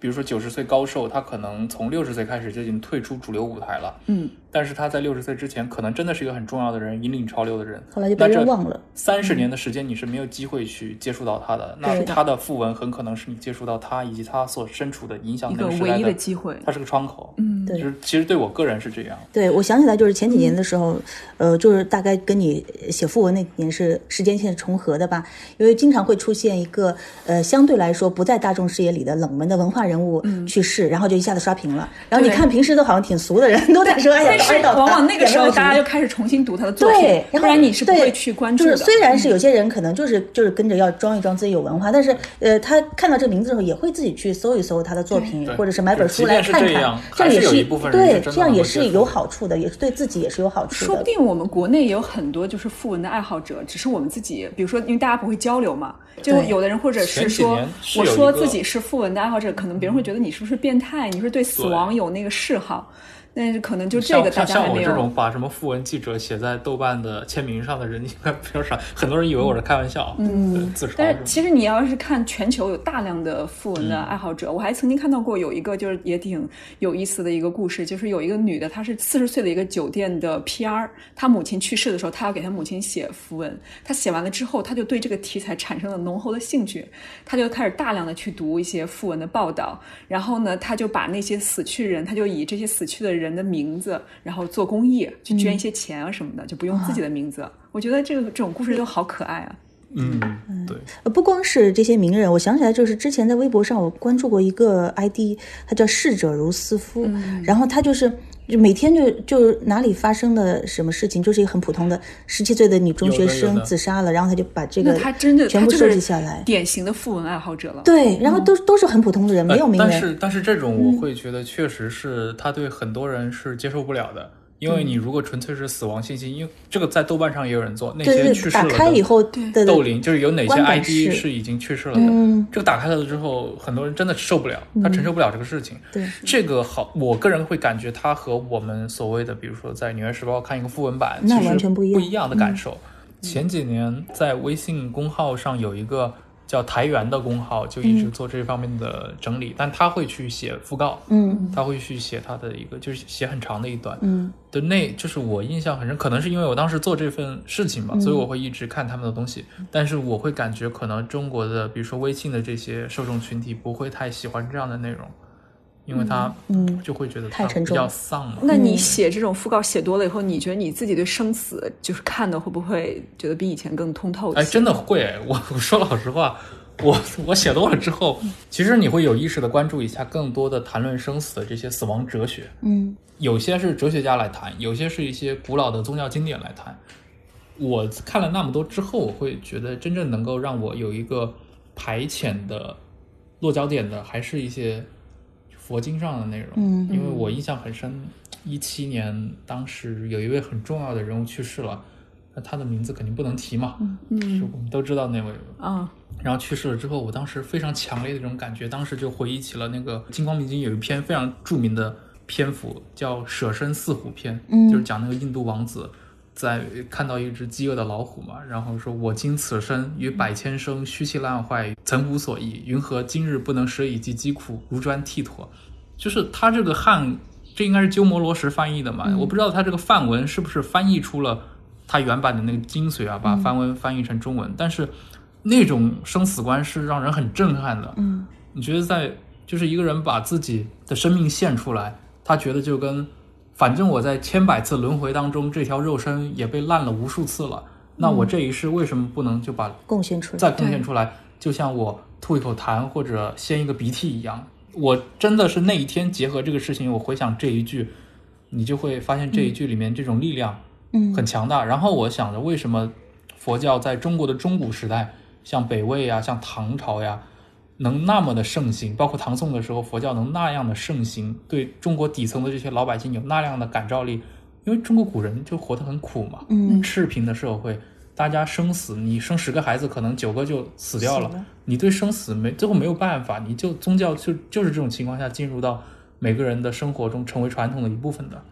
比如说九十岁高寿，他可能从六十岁开始就已经退出主流舞台了，嗯，但是他在六十岁之前，可能真的是一个很重要的人，引领潮流的人。后来就被人忘了。三十年的时间，你是没有机会去接触到他的。那对他的讣文很可能是你接触到他以及他所身处的影响那个时代个唯一的机会。他是个窗口。嗯，对就是其实对我个人是这样。对，我想起来，就是前几年的时候，呃，就是大概跟你写讣文那几年是时间线重合的吧，因为经常会出现一个呃相对来说不在大众视野里的冷门的文化人物去世，然后就一下子刷屏了。然后你看平时都好像挺俗的人，都在说，哎呀，但是哪里到他往往那个时候，大家就开始重新读他的作品对，，然后不然你是不会去关注的。就是虽然是有些人可能就是就是跟着要装一装自己有文化，但是呃，他看到这个名字的时候，也会自己去搜一搜他的作品，或者是买本书来看看这样，这样也是是有一部分对，这样也是有好处的，也是对自己也是有好处的。说不定我们国内也有很多就是讣文的爱好者，只是我们自己，比如说，因为大家不会交流嘛，就有的人或者是说，是我说自己是讣文的爱好者，可能别人会觉得你是不是变态，你是对死亡有那个嗜好，但是可能就这个大像像像我。这种把什么讣文记者写在豆瓣的签名上的人应该比较少，很多人以为我是开玩笑，嗯，自嘲但是其实你要是看全球有大量的讣文嗯的爱好者，我还曾经看到过有一个就是也挺有意思的一个故事，就是有一个女的，她是四十岁的一个酒店的 PR，她母亲去世的时候，她要给她母亲写符文，她写完了之后，她就对这个题材产生了浓厚的兴趣，她就开始大量的去读一些讣文的报道，然后呢，她就把那些死去人，她就以这些死去的人的名字，然后做公益，去捐一些钱啊什么的，就不用自己的名字。我觉得这个这种故事都好可爱啊。嗯，对，呃不光是这些名人，我想起来，就是之前在微博上我关注过一个 ID，他叫逝者如斯夫，嗯。然后他就是就每天就就哪里发生的什么事情，就是一个很普通的十七岁的女中学生自杀了，然后他就把这个他真的全部收他就是集下来。典型的富文爱好者了。对，然后都都是很普通的人，没有名人。呃但是但是这种我会觉得确实是他对很多人是接受不了的。因为你如果纯粹是死亡信息，因为这个在豆瓣上也有人做，那些去世打了的开以后的豆灵就是有哪些 ID 是。是已经去世了的，嗯。这个打开了之后，很多人真的受不了，他承受不了这个事情。对。这个好，我个人会感觉它和我们所谓的，比如说在《纽约时报》看一个副文版，那完全不一样。嗯不一样的感受。前几年在微信公号上有一个叫台源的工号，就一直做这方面的整理，但他会去写讣告，嗯。他会去写他的一个，就是写很长的一段，嗯。的那，就是我印象很深，可能是因为我当时做这份事情嗯。吧，所以我会一直看他们的东西。但是我会感觉，可能中国的，比如说微信的这些受众群体不会太喜欢这样的内容，因为他嗯就会觉得太沉重它比较丧嘛。那你写这种讣告写多了以后，你觉得你自己对生死就是看的会不会觉得比以前更通透一些？哎，真的会，我我说老实话，我我写多了之后，其实你会有意识的关注一下更多的谈论生死的这些死亡哲学。嗯有些是哲学家来谈，有些是一些古老的宗教经典来谈。我看了那么多之后，我会觉得真正能够让我有一个排遣的落脚点的，还是一些佛经上的内容。嗯因为我印象很深，一七年当时有一位很重要的人物去世了，那他的名字肯定不能提嘛，嗯，我们都知道那位。啊，然后去世了之后，我当时非常强烈的这种感觉，当时就回忆起了那个《金光明经》有一篇非常著名的篇幅，叫《舍身饲虎篇》，嗯就是讲那个印度王子在看到一只饥饿的老虎嘛，然后说：“我今此生于百千生，虚气烂坏，曾无所益，云何今日不能舍以济疾苦，如砖剔妥？”就是他这个汉，这应该是鸠摩罗什翻译的嘛，我不知道他这个梵文是不是翻译出了他原版的那个精髓啊，把梵文翻译成中文，但是那种生死观是让人很震撼的。嗯。你觉得在就是一个人把自己的生命献出来，他觉得就跟反正我在千百次轮回当中，这条肉身也被烂了无数次了，那我这一世为什么不能就把贡献出来。再贡献出来，就像我吐一口痰或者掀一个鼻涕一样。我真的是那一天结合这个事情，我回想这一句，你就会发现这一句里面这种力量嗯很强大。然后我想着，为什么佛教在中国的中古时代，像北魏呀、像唐朝呀，能那么的盛行，包括唐宋的时候，佛教能那样的盛行，对中国底层的这些老百姓有那样的感召力？因为中国古人就活得很苦嘛，嗯赤贫的社会，大家生死，你生十个孩子，可能九个就死掉了。了你对生死没最后没有办法，你就宗教就就是这种情况下进入到每个人的生活中，成为传统的一部分的。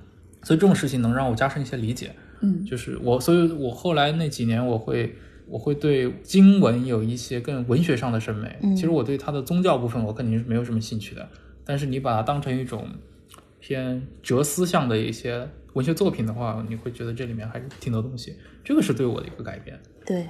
所以这种事情能让我加深一些理解。嗯，就是我，所以我后来那几年我会。我会对经文有一些更文学上的审美。嗯其实我对它的宗教部分我肯定是没有什么兴趣的，但是你把它当成一种偏哲思向的一些文学作品的话，你会觉得这里面还是挺多东西。这个是对我的一个改变。对，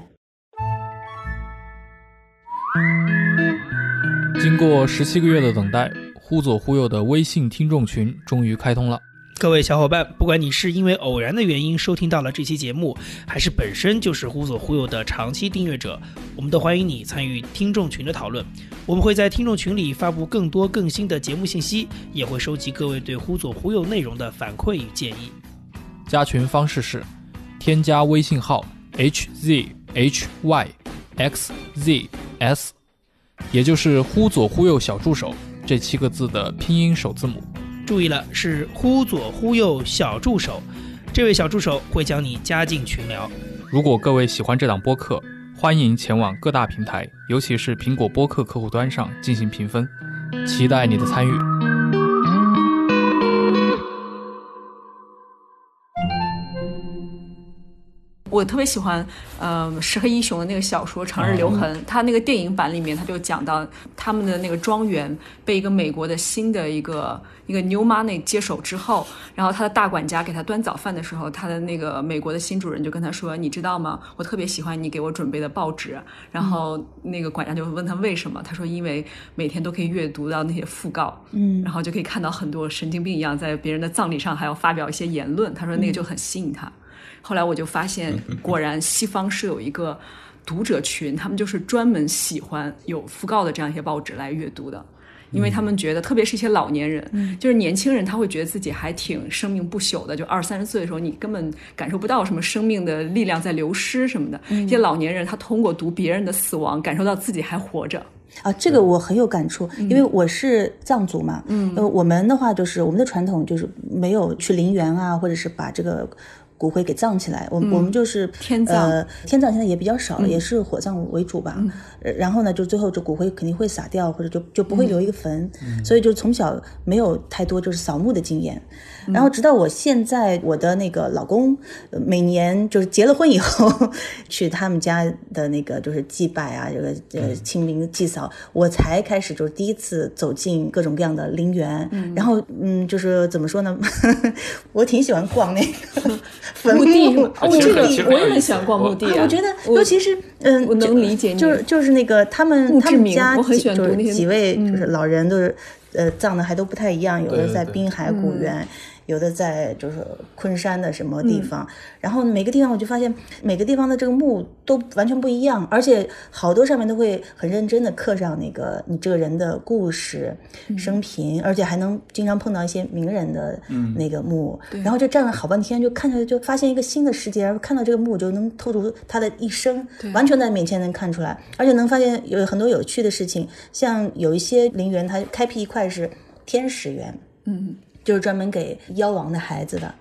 经过十七个月的等待，忽左忽右的微信听众群终于开通了。各位小伙伴，不管你是因为偶然的原因收听到了这期节目，还是本身就是忽左忽右的长期订阅者，我们都欢迎你参与听众群的讨论。我们会在听众群里发布更多更新的节目信息，也会收集各位对忽左忽右内容的反馈与建议。加群方式是添加微信号 h z h y x z s，也就是忽左忽右小助手这七个字的拼音首字母。注意了，是忽左忽右小助手，这位小助手会将你加进群聊。如果各位喜欢这档播客，欢迎前往各大平台，尤其是苹果播客客户端上进行评分，期待你的参与。我特别喜欢，呃，石黑一雄的那个小说《长日留痕》他那个电影版里面，他就讲到他们的那个庄园被一个美国的新的一个一个 new money 接手之后，然后他的大管家给他端早饭的时候，他的那个美国的新主人就跟他说：“你知道吗？我特别喜欢你给我准备的报纸。”然后那个管家就问他为什么，他说：“因为每天都可以阅读到那些讣告，嗯然后就可以看到很多神经病一样在别人的葬礼上还要发表一些言论。”他说那个就很吸引他。后来我就发现，果然西方是有一个读者群，他们就是专门喜欢有讣告的这样一些报纸来阅读的。因为他们觉得，特别是一些老年人，就是年轻人，他会觉得自己还挺生命不朽的。就二三十岁的时候，你根本感受不到什么生命的力量在流失什么的。一些老年人，他通过读别人的死亡，感受到自己还活着。啊，这个我很有感触，因为我是藏族嘛，嗯，呃，我们的话就是我们的传统就是没有去陵园啊，或者是把这个骨灰给葬起来。我们、我们就是天葬呃，天葬现在也比较少，也是火葬为主吧。呃然后呢，就最后这骨灰肯定会撒掉，或者就就不会留一个坟，所以就从小没有太多就是扫墓的经验。然后直到我现在，我的那个老公呃每年就是结了婚以后，去他们家的那个就是祭拜啊，这个呃清明祭扫，我才开始就是第一次走进各种各样的陵园。然后嗯，就是怎么说呢，我挺喜欢逛那个 坟墓地是吗？啊哦，这个其实其实我也很有意思很喜欢逛墓地啊。我觉得，尤其是嗯，我能就理解你就是就是那个他们他们家我很几就是喜欢读那些几位就是老人都是呃葬的还都不太一样，有的在滨海古园。有的在就是昆山的什么地方，然后每个地方我就发现每个地方的这个墓都完全不一样，而且好多上面都会很认真的刻上那个你这个人的故事、生平，而且还能经常碰到一些名人的那个墓，然后就站了好半天，就看着就发现一个新的世界，然后看到这个墓就能透出他的一生，完全在面前能看出来，而且能发现有很多有趣的事情，像有一些陵园它开辟一块是天使园，嗯，就是专门给妖王的孩子的。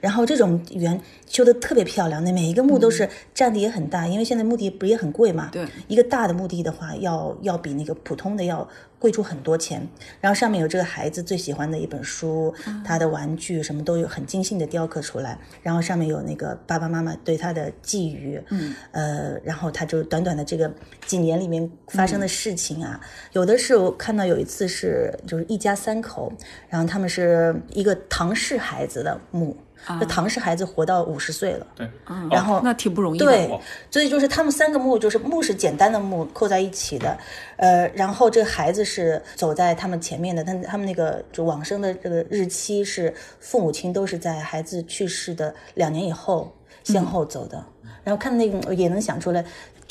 然后这种园修的特别漂亮，那每一个墓都是占地也很大，因为现在墓地不也很贵嘛？对，一个大的墓地的话，要要比那个普通的要贵出很多钱。然后上面有这个孩子最喜欢的一本书，他的玩具什么都有很精心的雕刻出来。然后上面有那个爸爸妈妈对他的寄语，嗯，呃，然后他就短短的这个几年里面发生的事情啊，有的是我看到有一次是就是一家三口，然后他们是一个唐氏孩子的墓。这唐氏孩子活到五十岁了，对，然后那挺不容易的。对，所以就是他们三个墓，就是墓是简单的墓扣在一起的，呃，然后这个孩子是走在他们前面的，但他们那个就往生的这个日期是父母亲都是在孩子去世的两年以后先后走的，然后看那个也能想出来。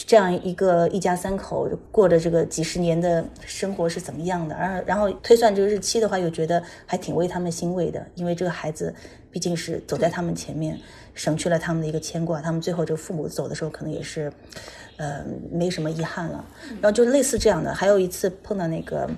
这样一个一家三口过着这个几十年的生活是怎么样的？而然后推算这个日期的话，又觉得还挺为他们欣慰的，因为这个孩子毕竟是走在他们前面，省去了他们的一个牵挂。他们最后这个父母走的时候，可能也是，呃，没什么遗憾了。然后就类似这样的，还有一次碰到那个。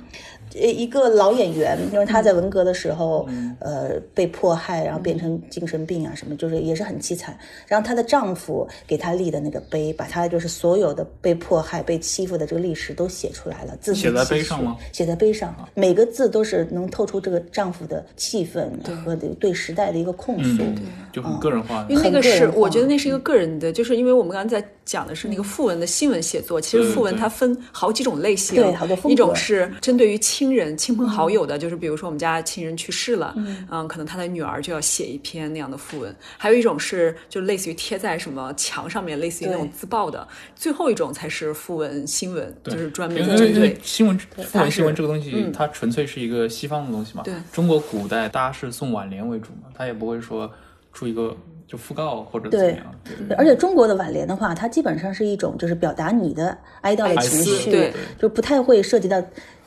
呃，一个老演员，因为他在文革的时候，呃，被迫害，然后变成精神病啊什么，就是也是很凄惨。然后她的丈夫给她立的那个碑，把她就是所有的被迫害、被欺负的这个历史都写出来了，字字写在碑上吗？写在碑上，每个字都是能透出这个丈夫的气愤和对对时代的一个控诉。嗯，就很个人化的因。为那个是，我觉得那是一个个人的，就是因为我们刚才在讲的是那个讣文的新闻写作，其实讣文它分好几种类型，对好多风格一种是针对于亲人、亲朋好友的，就是比如说我们家亲人去世了，嗯，可能他的女儿就要写一篇那样的讣文；还有一种是就类似于贴在什么墙上面，类似于那种自曝的；最后一种才是讣文新闻，就是专门对新闻它讣文新闻这个东西嗯，它纯粹是一个西方的东西嘛。对。中国古代大家是送挽联为主嘛，他也不会说出一个就讣告或者怎么样。对。对。而且中国的挽联的话，它基本上是一种就是表达你的哀悼的情绪，对。就不太会涉及到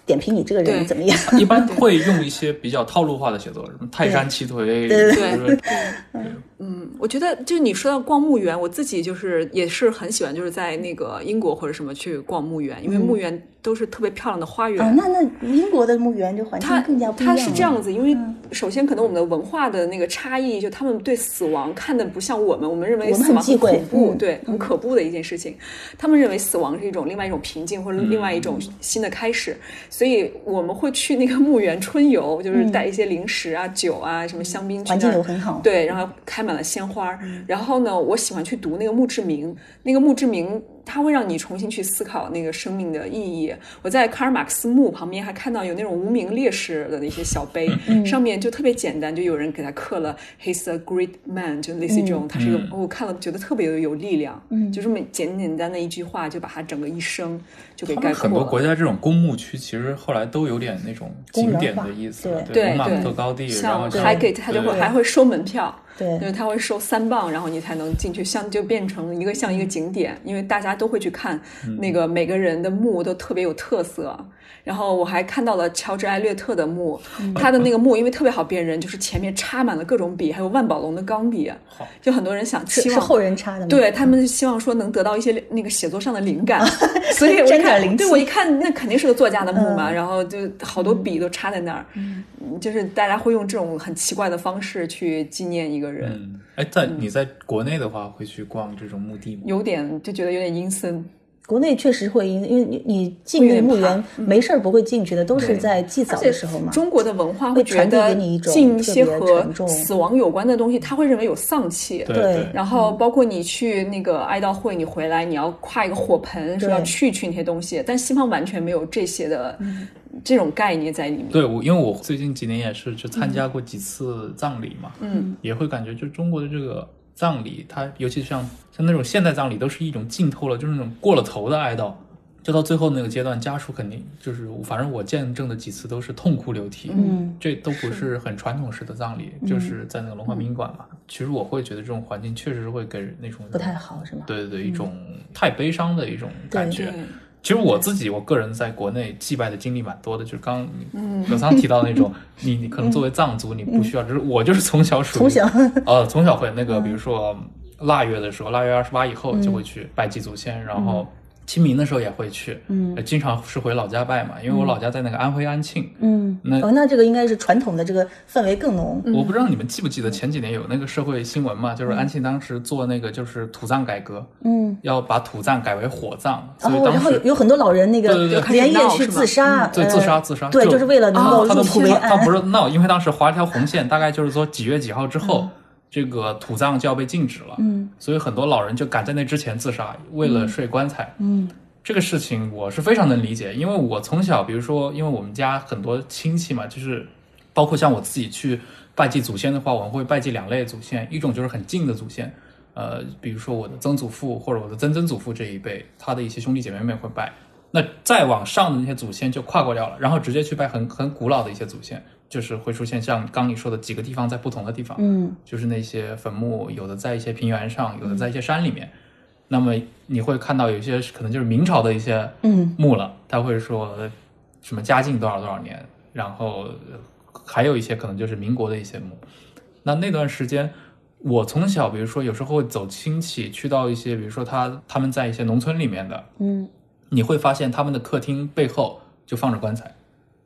点评你这个人怎么样。一般会用一些比较套路化的写作，什么泰山齐腿，对。对对，嗯我觉得就是你说到逛墓园，我自己就是也是很喜欢，就是在那个英国或者什么去逛墓园，因为墓园都是特别漂亮的花园。哦，那那英国的墓园就环境更加不一样它是这样子，因为首先可能我们的文化的那个差异，就他们对死亡看的不像我们，我们认为死亡很恐怖，嗯。对，很可怖的一件事情。他们认为死亡是一种另外一种平静或者另外一种新的开始，所以我们会去那个墓园春游，就是带一些零食啊、酒啊、什么香槟去环境那儿又很好对，然后开满了鲜花。然后呢，我喜欢去读那个墓志铭，那个墓志铭它会让你重新去思考那个生命的意义。我在卡尔马克思墓旁边还看到有那种无名烈士的那些小碑，上面就特别简单，就有人给他刻了 “He's a great man”，就类似于这种，他是一个，我看了觉得特别有有力量，嗯，就这么简简单的一句话，就把他整个一生就给他们概括了。很多国家这种公墓区其实后来都有点那种景点的意思了，对对对特高地，然像后像 Highgate，他就会还会收门票，对就是他会收三磅，然后你才能进去，像就变成一个像一个景点，因为大家都会去看那个每个人的墓都特别有特色。然后我还看到了乔治艾略特的墓，他的那个墓因为特别好辨认，就是前面插满了各种笔，还有万宝龙的钢笔，好就很多人想期望是是后人插的吗？对他们希望说能得到一些那个写作上的灵感，所以我一看，沾点灵气对我一看那肯定是个作家的墓嘛，然后就好多笔都插在那儿，嗯，就是大家会用这种很奇怪的方式去纪念一个个人，嗯，哎，在你在国内的话，会去逛这种墓地吗？有点就觉得有点阴森。国内确实会因因为你你进那个墓园没事儿不会进去的，都是在祭扫的时候嘛。中国的文化会觉传递得给你一种进一些特别和沉重。死亡有关的东西，他会认为有丧气。对。对然后包括你去那个哀悼会，你回来你要跨一个火盆，说要去去那些东西，但西方完全没有这些的这种概念在里面。对，我因为我最近几年也是就参加过几次葬礼嘛，嗯，也会感觉就中国的这个葬礼，它尤其像像那种现代葬礼，都是一种浸透了，就是那种过了头的哀悼。就到最后那个阶段，家属肯定就是，反正我见证的几次都是痛哭流涕，嗯，这都不是很传统式的葬礼，就是在那个龙华宾馆嘛。其实我会觉得这种环境确实会给人那种不太好是吗？对对对，一种太悲伤的一种感觉。对，其实我自己，我个人在国内祭拜的经历蛮多的，就是刚刚葛桑提到的那种，你你可能作为藏族，你不需要，就是我就是从小属于从小。呃从小会那个，比如说腊月的时候，腊月二十八以后就会去拜祭祖先，然后清明的时候也会去，嗯，经常是回老家拜嘛，因为我老家在那个安徽安庆，嗯，那哦，那这个应该是传统的这个氛围更浓。我不知道你们记不记得前几年有那个社会新闻嘛，就是安庆当时做那个就是土葬改革，嗯，要把土葬改为火葬，所以当时然后有很多老人那个对对对连夜去自杀，对呃自杀自杀，对，就是为了能够啊入土为他他。不是闹，因为当时划一条红线，大概就是说几月几号之后，这个土葬就要被禁止了。嗯，所以很多老人就赶在那之前自杀，为了睡棺材。嗯这个事情我是非常能理解，因为我从小，比如说，因为我们家很多亲戚嘛，就是包括像我自己去拜祭祖先的话，我们会拜祭两类祖先，一种就是很近的祖先，呃，比如说我的曾祖父或者我的曾曾祖父这一辈，他的一些兄弟姐妹们会拜。那再往上的那些祖先就跨过掉了，然后直接去拜很很古老的一些祖先，就是会出现像刚你说的几个地方在不同的地方，嗯就是那些坟墓，有的在一些平原上，有的在一些山里面。那么你会看到有些可能就是明朝的一些嗯墓了，他会说呃什么嘉靖多少多少年，然后呃还有一些可能就是民国的一些墓。那那段时间，我从小比如说有时候会走亲戚，去到一些比如说他他们在一些农村里面的，嗯，你会发现他们的客厅背后就放着棺材，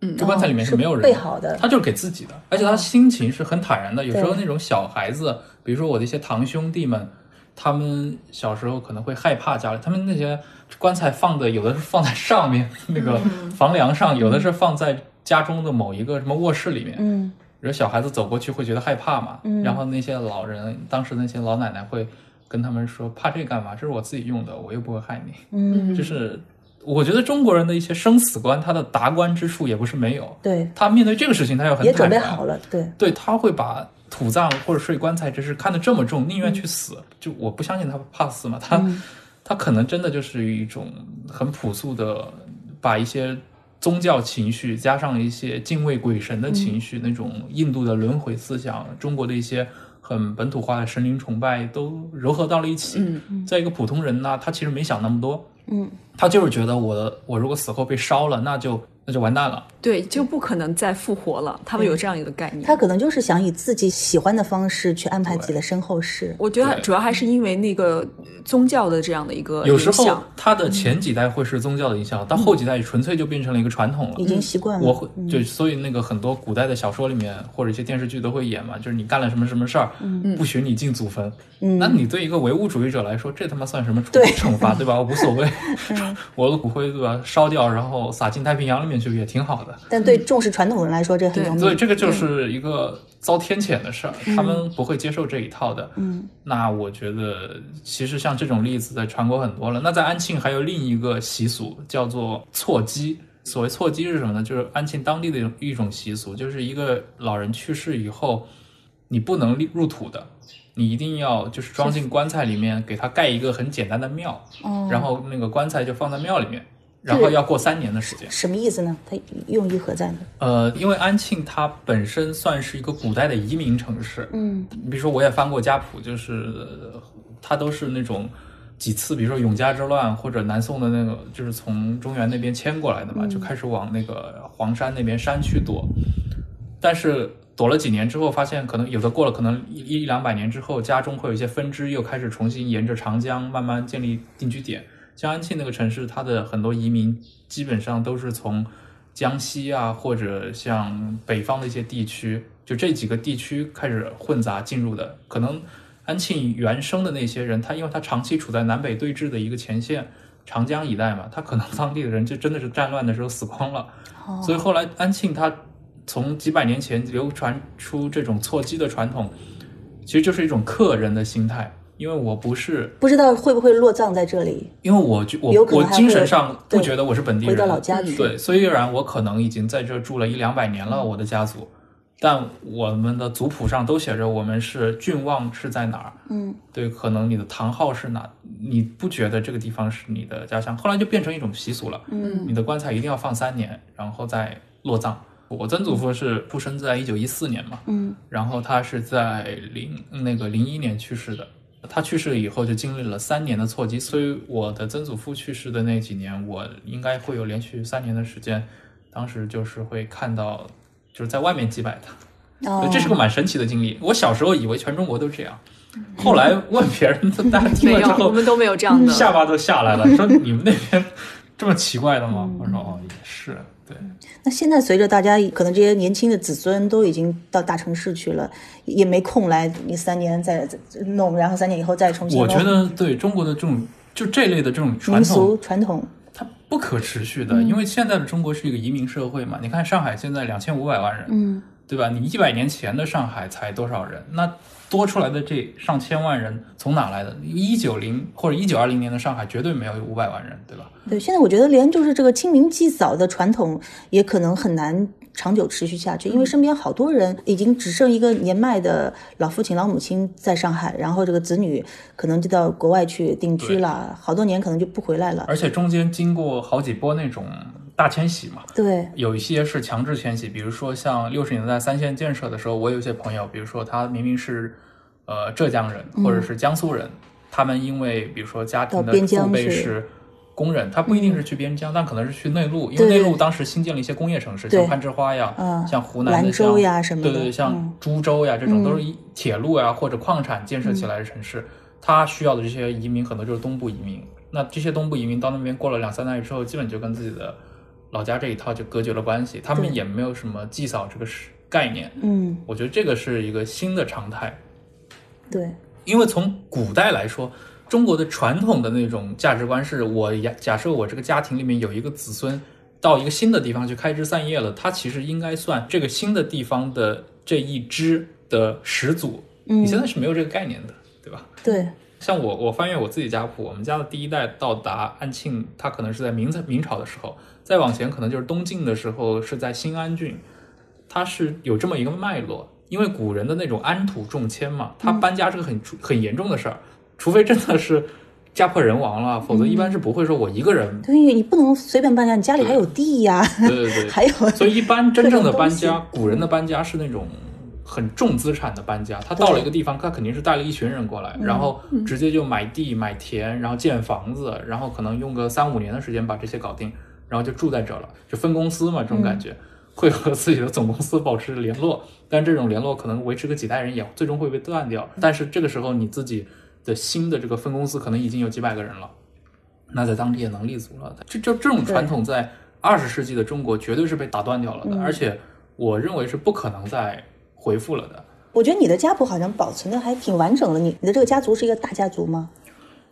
嗯这棺材里面哦是没有人的备好的他就是给自己的，而且他心情是很坦然的。有时候那种小孩子，比如说我的一些堂兄弟们，他们小时候可能会害怕家里，他们那些棺材放的有的是放在上面那个房梁上，有的是放在家中的某一个什么卧室里面。嗯然后小孩子走过去会觉得害怕嘛，嗯然后那些老人，当时那些老奶奶会跟他们说：“怕这干嘛？这是我自己用的，我又不会害你。”嗯，就是我觉得中国人的一些生死观，他的达观之处也不是没有。对，他面对这个事情，他要很也准备好了，对，对，他会把土葬或者睡棺材这事看得这么重，宁愿去死。就我不相信他怕死嘛，他、嗯他可能真的就是一种很朴素的，把一些宗教情绪加上一些敬畏鬼神的情绪，那种印度的轮回思想，中国的一些。很本土化的神灵崇拜都糅合到了一起。嗯在一个普通人呢，他其实没想那么多，嗯，他就是觉得我我如果死后被烧了，那就那就完蛋了。对，就不可能再复活了。他们有这样一个概念。他可能就是想以自己喜欢的方式去安排自己的身后事。我觉得主要还是因为那个宗教的这样的一个有时候影响。他的前几代会是宗教的影响，到后几代纯粹就变成了一个传统了已。经习惯了。我会就所以那个很多古代的小说里面或者一些电视剧都会演嘛，就是你干了什么什么事儿，不许你进祖坟。那你对一个唯物主义者来说，这他妈算什么处惩罚对吧？我无所谓 我的骨灰对吧？烧掉然后撒进太平洋里面去也挺好的。但对重视传统人来说，这很容易。所以这个就是一个遭天谴的事儿，他们不会接受这一套的。嗯，那我觉得其实像这种例子在全国很多了。那在安庆还有另一个习俗叫做错鸡。所谓错鸡是什么呢？就是安庆当地的一种一种习俗，就是一个老人去世以后，你不能入土的，你一定要就是装进棺材里面，给他盖一个很简单的庙，哦然后那个棺材就放在庙里面，然后要过三年的时间。什么意思呢？它用意何在呢？呃，因为安庆它本身算是一个古代的移民城市，嗯比如说我也翻过家谱，就是呃它都是那种几次，比如说永嘉之乱或者南宋的那个，就是从中原那边迁过来的嘛，就开始往那个黄山那边山区躲，但是。躲了几年之后，发现可能有的过了，可能一一两百年之后，家中会有一些分支，又开始重新沿着长江慢慢建立定居点。像安庆那个城市，它的很多移民基本上都是从江西啊，或者像北方的一些地区，就这几个地区开始混杂进入的。可能安庆原生的那些人，他因为他长期处在南北对峙的一个前线，长江一带嘛，他可能当地的人就真的是战乱的时候死光了。所以后来安庆它从几百年前流传出这种错机的传统，其实就是一种客人的心态。因为我不是，不知道会不会落葬在这里，因为我觉我我精神上不觉得我是本地回人，到老家去。对，虽然我可能已经在这住了一两百年了，我的家族，但我们的族谱上都写着我们是郡望是在哪儿。嗯，对，可能你的堂号是哪，你不觉得这个地方是你的家乡？后来就变成一种习俗了。嗯，你的棺材一定要放三年，然后再落葬。我曾祖父是出生在一九一四年嘛，嗯，然后他是在零那个零一年去世的。他去世了以后就经历了三年的错击，所以我的曾祖父去世的那几年，我应该会有连续三年的时间，当时就是会看到，就是在外面祭拜他，哦，这是个蛮神奇的经历。我小时候以为全中国都这样，后来问别人，大 家听没有，了之后，我们都没有这样的。下巴都下来了，说你们那边这么奇怪的吗？我说哦，也是，对。那现在随着大家可能这些年轻的子孙都已经到大城市去了，也没空来你三年再再弄，然后三年以后再重新。我觉得对中国的这种就这类的这种传统，传统，它不可持续嗯的，因为现在的中国是一个移民社会嘛。你看上海现在两千五百万人，嗯，对吧？你一百年前的上海才多少人？那多出来的这上千万人从哪来的？一九零或者一九二零年的上海绝对没有五百万人，对吧？对，现在我觉得连就是这个清明祭扫的传统也可能很难长久持续下去，因为身边好多人已经只剩一个年迈的老父亲、老母亲在上海，然后这个子女可能就到国外去定居了，好多年可能就不回来了。而且中间经过好几波那种大迁徙嘛，对，有一些是强制迁徙，比如说像六十年代三线建设的时候，我有一些朋友，比如说他明明是呃浙江人或者是江苏人，他们因为比如说家庭的父辈是工人，他不一定是去边疆，但可能是去内陆，因为内陆当时新建了一些工业城市，像攀枝花呀，嗯像湖南的像呀什么的对对对，像嗯株洲呀这种都是一铁路呀或者矿产建设起来的城市，他需要的这些移民可能就是东部移民。那这些东部移民到那边过了两三代之后，基本就跟自己的老家这一套就隔绝了关系，他们也没有什么祭扫这个是概念。嗯，我觉得这个是一个新的常态，对，因为从古代来说，中国的传统的那种价值观是我呀假设我这个家庭里面有一个子孙到一个新的地方去开枝散叶了，他其实应该算这个新的地方的这一支的始祖。嗯你现在是没有这个概念的，对吧？对，像我，我翻阅我自己家谱，我们家的第一代到达安庆，他可能是在明明朝的时候，再往前可能就是东晋的时候，是在新安郡，它是有这么一个脉络。因为古人的那种安土重迁嘛，他搬家是个很很严重的事儿，除非真的是家破人亡了，否则一般是不会说我一个人。对你不能随便搬家，你家里还有地呀，对对对，还有，所以一般真正的搬家，古人的搬家是那种很重资产的搬家。他到了一个地方，他肯定是带了一群人过来，然后直接就买地、买田，然后建房子，然后可能用个三五年的时间把这些搞定，然后就住在这了，就分公司嘛，这种感觉。会和自己的总公司保持联络，但这种联络可能维持个几代人，也最终会被断掉。但是这个时候，你自己的新的这个分公司可能已经有几百个人了，那在当地也能立足了。这就这种传统在二十世纪的中国绝对是被打断掉了的，而且我认为是不可能再回复了的。我觉得你的家谱好像保存的还挺完整的。你你的这个家族是一个大家族吗？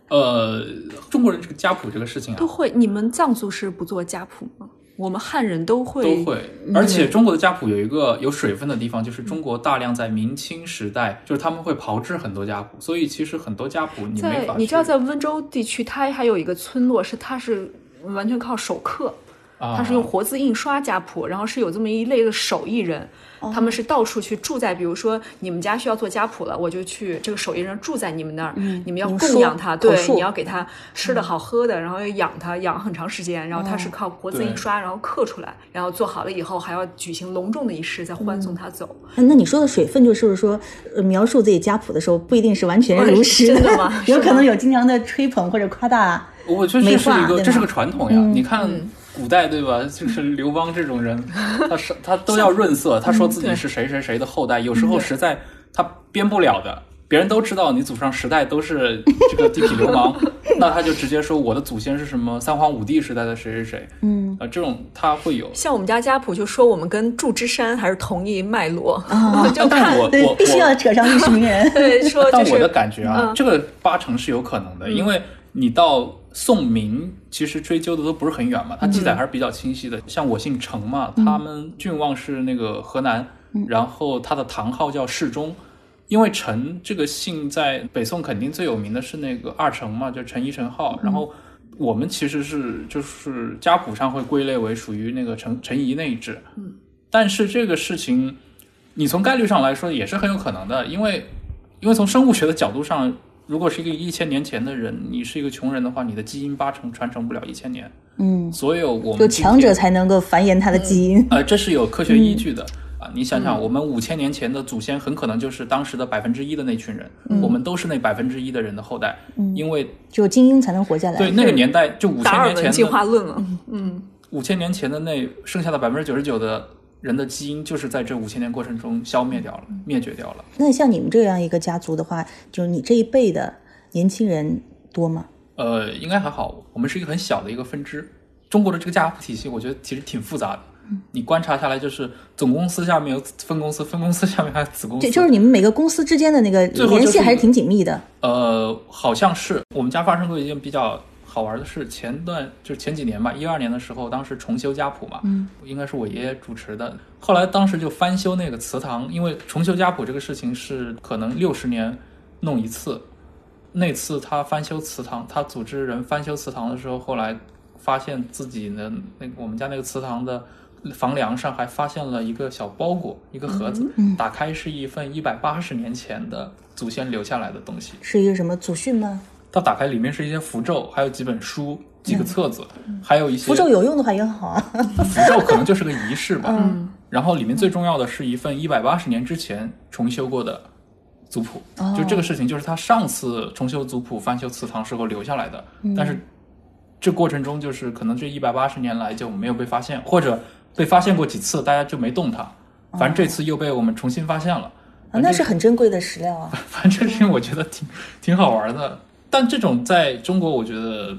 呃，中国人这个家谱这个事情啊都，会。你们藏族是不做家谱吗？我们汉人都会，都会，而且中国的家谱有一个有水分的地方，就是中国大量在明清时代，就是他们会炮制很多家谱，所以其实很多家谱你没法你知道，在温州地区，它还有一个村落是它是完全靠手刻，啊。它是用活字印刷家谱，然后是有这么一类的手艺人，他们是到处去住在，比如说你们家需要做家谱了，我就去这个手艺人住在你们那儿，你们要供养他，对，你要给他吃的好喝的，然后要养他养很长时间，然后他是靠活字印刷，然后刻出来，然后做好了以后还要举行隆重的仪式，再欢送他走。那那你说的水分，就是说，呃，描述自己家谱的时候，不一定是完全如实的吗？有可能有经常的吹捧或者夸大。我觉得这是一个这是个传统呀。你看古代对吧？就是 刘邦这种人，他是他都要润色，他说自己是谁谁谁的后代，有时候实在他编不了的，别人都知道你祖上十代都是这个地痞流氓，那他就直接说我的祖先是什么三皇五帝时代的谁谁谁，嗯啊，这种他会有。像我们家家谱就说我们跟祝枝山还是同一脉络，啊，就但看我我，必须要扯上历史名人。对说但我的感觉啊，嗯这个八成是有可能的，因为你到宋明，其实追究的都不是很远嘛，他记载还是比较清晰的。像我姓程嘛，他们郡望是那个河南，然后他的堂号叫世忠。因为陈这个姓在北宋肯定最有名的是那个二程嘛，就陈一、陈浩。然后我们其实是就是家谱上会归类为属于那个陈陈仪那一支。嗯，但是这个事情，你从概率上来说也是很有可能的，因为因为从生物学的角度上，如果是一个一千年前的人，你是一个穷人的话，你的基因八成传承不了一千年。嗯，所有我们就强者才能够繁衍他的基因。呃，这是有科学依据的、嗯啊！你想想，我们五千年前的祖先很可能就是当时的百分之一的那群人，嗯我们都是那百分之一的人的后代，因为只有精英才能活下来。对那个年代就五千年前的进化的论了。嗯五千年前的那剩下的百分之九十九的人的基因，就是在这五千年过程中消灭掉了、灭绝掉了。那像你们这样一个家族的话，就是你这一辈的年轻人多吗？呃，应该还好，我们是一个很小的一个分支。中国的这个家谱体系，我觉得其实挺复杂的。你观察下来，就是总公司下面有分公司，分公司下面还有子公司，就就是你们每个公司之间的那个联系还是挺紧密的。呃，好像是我们家发生过一件比较好玩的是。前段就是前几年吧，一二年的时候，当时重修家谱嘛，嗯，应该是我爷爷主持的。后来当时就翻修那个祠堂，因为重修家谱这个事情是可能六十年弄一次。那次他翻修祠堂，他组织人翻修祠堂的时候，后来发现自己的那个我们家那个祠堂的房梁上还发现了一个小包裹，一个盒子，打开是一份一百八十年前的祖先留下来的东西。是一个什么祖训吗？它打开里面是一些符咒，还有几本书、几个册子，还有一些符咒有用的话也很好啊。符咒可能就是个仪式吧。嗯。然后里面最重要的是一份一百八十年之前重修过的族谱，就这个事情就是他上次重修族谱、翻修祠堂时候留下来的，但是这过程中就是可能这一百八十年来就没有被发现，或者被发现过几次，大家就没动它。反正这次又被我们重新发现了。啊，那是很珍贵的史料啊。反正这事情我觉得挺挺好玩的，但这种在中国我觉得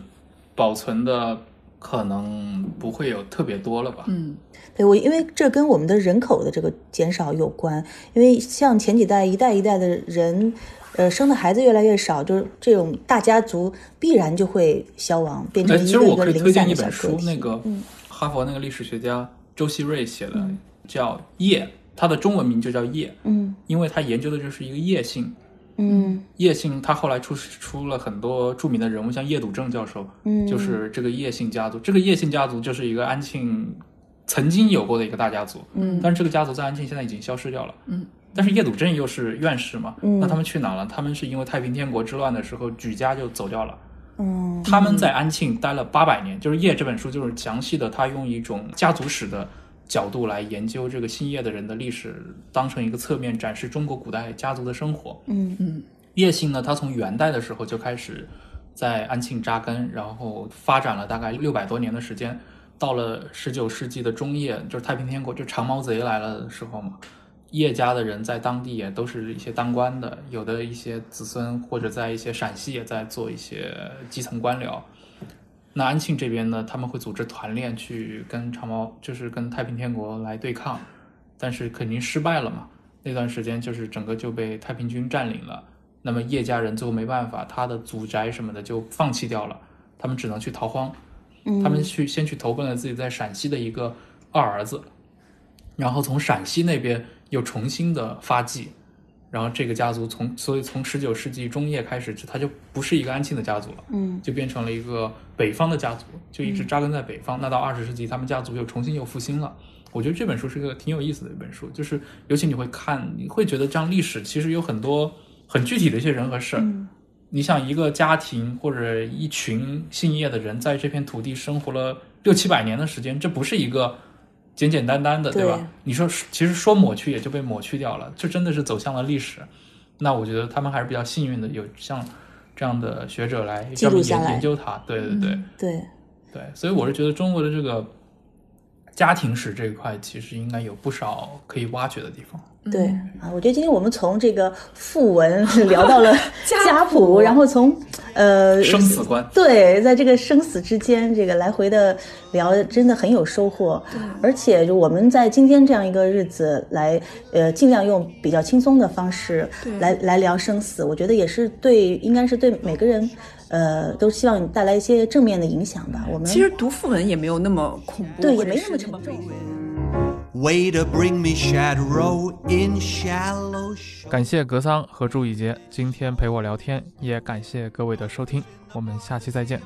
保存的可能不会有特别多了吧。嗯，对我，因为这跟我们的人口的这个减少有关。因为像前几代一代一代的人，呃，生的孩子越来越少，就是这种大家族必然就会消亡，变成哎，一其实我可以个一个零推荐一本散的小书，那个嗯哈佛那个历史学家周希瑞写的，叫《夜》，他的中文名就叫《夜》，嗯因为他研究的就是一个叶姓。嗯叶姓他后来出出了很多著名的人物，像叶笃正教授，嗯，就是这个叶姓家族。这个叶姓家族就是一个安庆曾经有过的一个大家族，嗯但是这个家族在安庆现在已经消失掉了，嗯。但是叶笃正又是院士嘛，嗯那他们去哪了？他们是因为太平天国之乱的时候举家就走掉了。嗯他们在安庆待了八百年，就是《叶》这本书就是详细的，他用一种家族史的角度来研究这个姓叶的人的历史，当成一个侧面展示中国古代家族的生活。嗯嗯叶姓呢，他从元代的时候就开始在安庆扎根，然后发展了大概六百多年的时间。到了十九世纪的中叶，就是太平天国，就长毛贼来了的时候嘛，叶家的人在当地也都是一些当官的，有的一些子孙或者在一些陕西也在做一些基层官僚。那安庆这边呢，他们会组织团练去跟长毛，就是跟太平天国来对抗，但是肯定失败了嘛。那段时间就是整个就被太平军占领了。那么叶家人最后没办法，他的祖宅什么的就放弃掉了，他们只能去逃荒。嗯，他们去先去投奔了自己在陕西的一个二儿子，然后从陕西那边又重新的发迹，然后这个家族从所以从十九世纪中叶开始，就他就不是一个安庆的家族了，嗯就变成了一个北方的家族，就一直扎根在北方。那到二十世纪，他们家族又重新又复兴了。我觉得这本书是个挺有意思的一本书，就是尤其你会看，你会觉得这样历史其实有很多很具体的一些人和事儿。你想一个家庭或者一群姓叶的人在这片土地生活了六七百年的时间，这不是一个简简单单的，对吧？对你说其实说抹去也就被抹去掉了，这真的是走向了历史。那我觉得他们还是比较幸运的，有像这样的学者来专门研研究它。对对对、对，对，所以我是觉得中国的这个家庭史这一块，其实应该有不少可以挖掘的地方。对啊，我觉得今天我们从这个赋文 聊到了家谱，然后从呃生死观。对，在这个生死之间，这个来回的聊，真的很有收获。而且就我们在今天这样一个日子来，呃，尽量用比较轻松的方式来来聊生死，我觉得也是对，应该是对每个人，呃，都希望带来一些正面的影响吧。我们其实读副文也没有那么恐怖，对也没那么是沉重。Way to bring me shadow in shallow. sh- 感谢格桑和朱以杰今天陪我聊天，也感谢各位的收听，我们下期再见。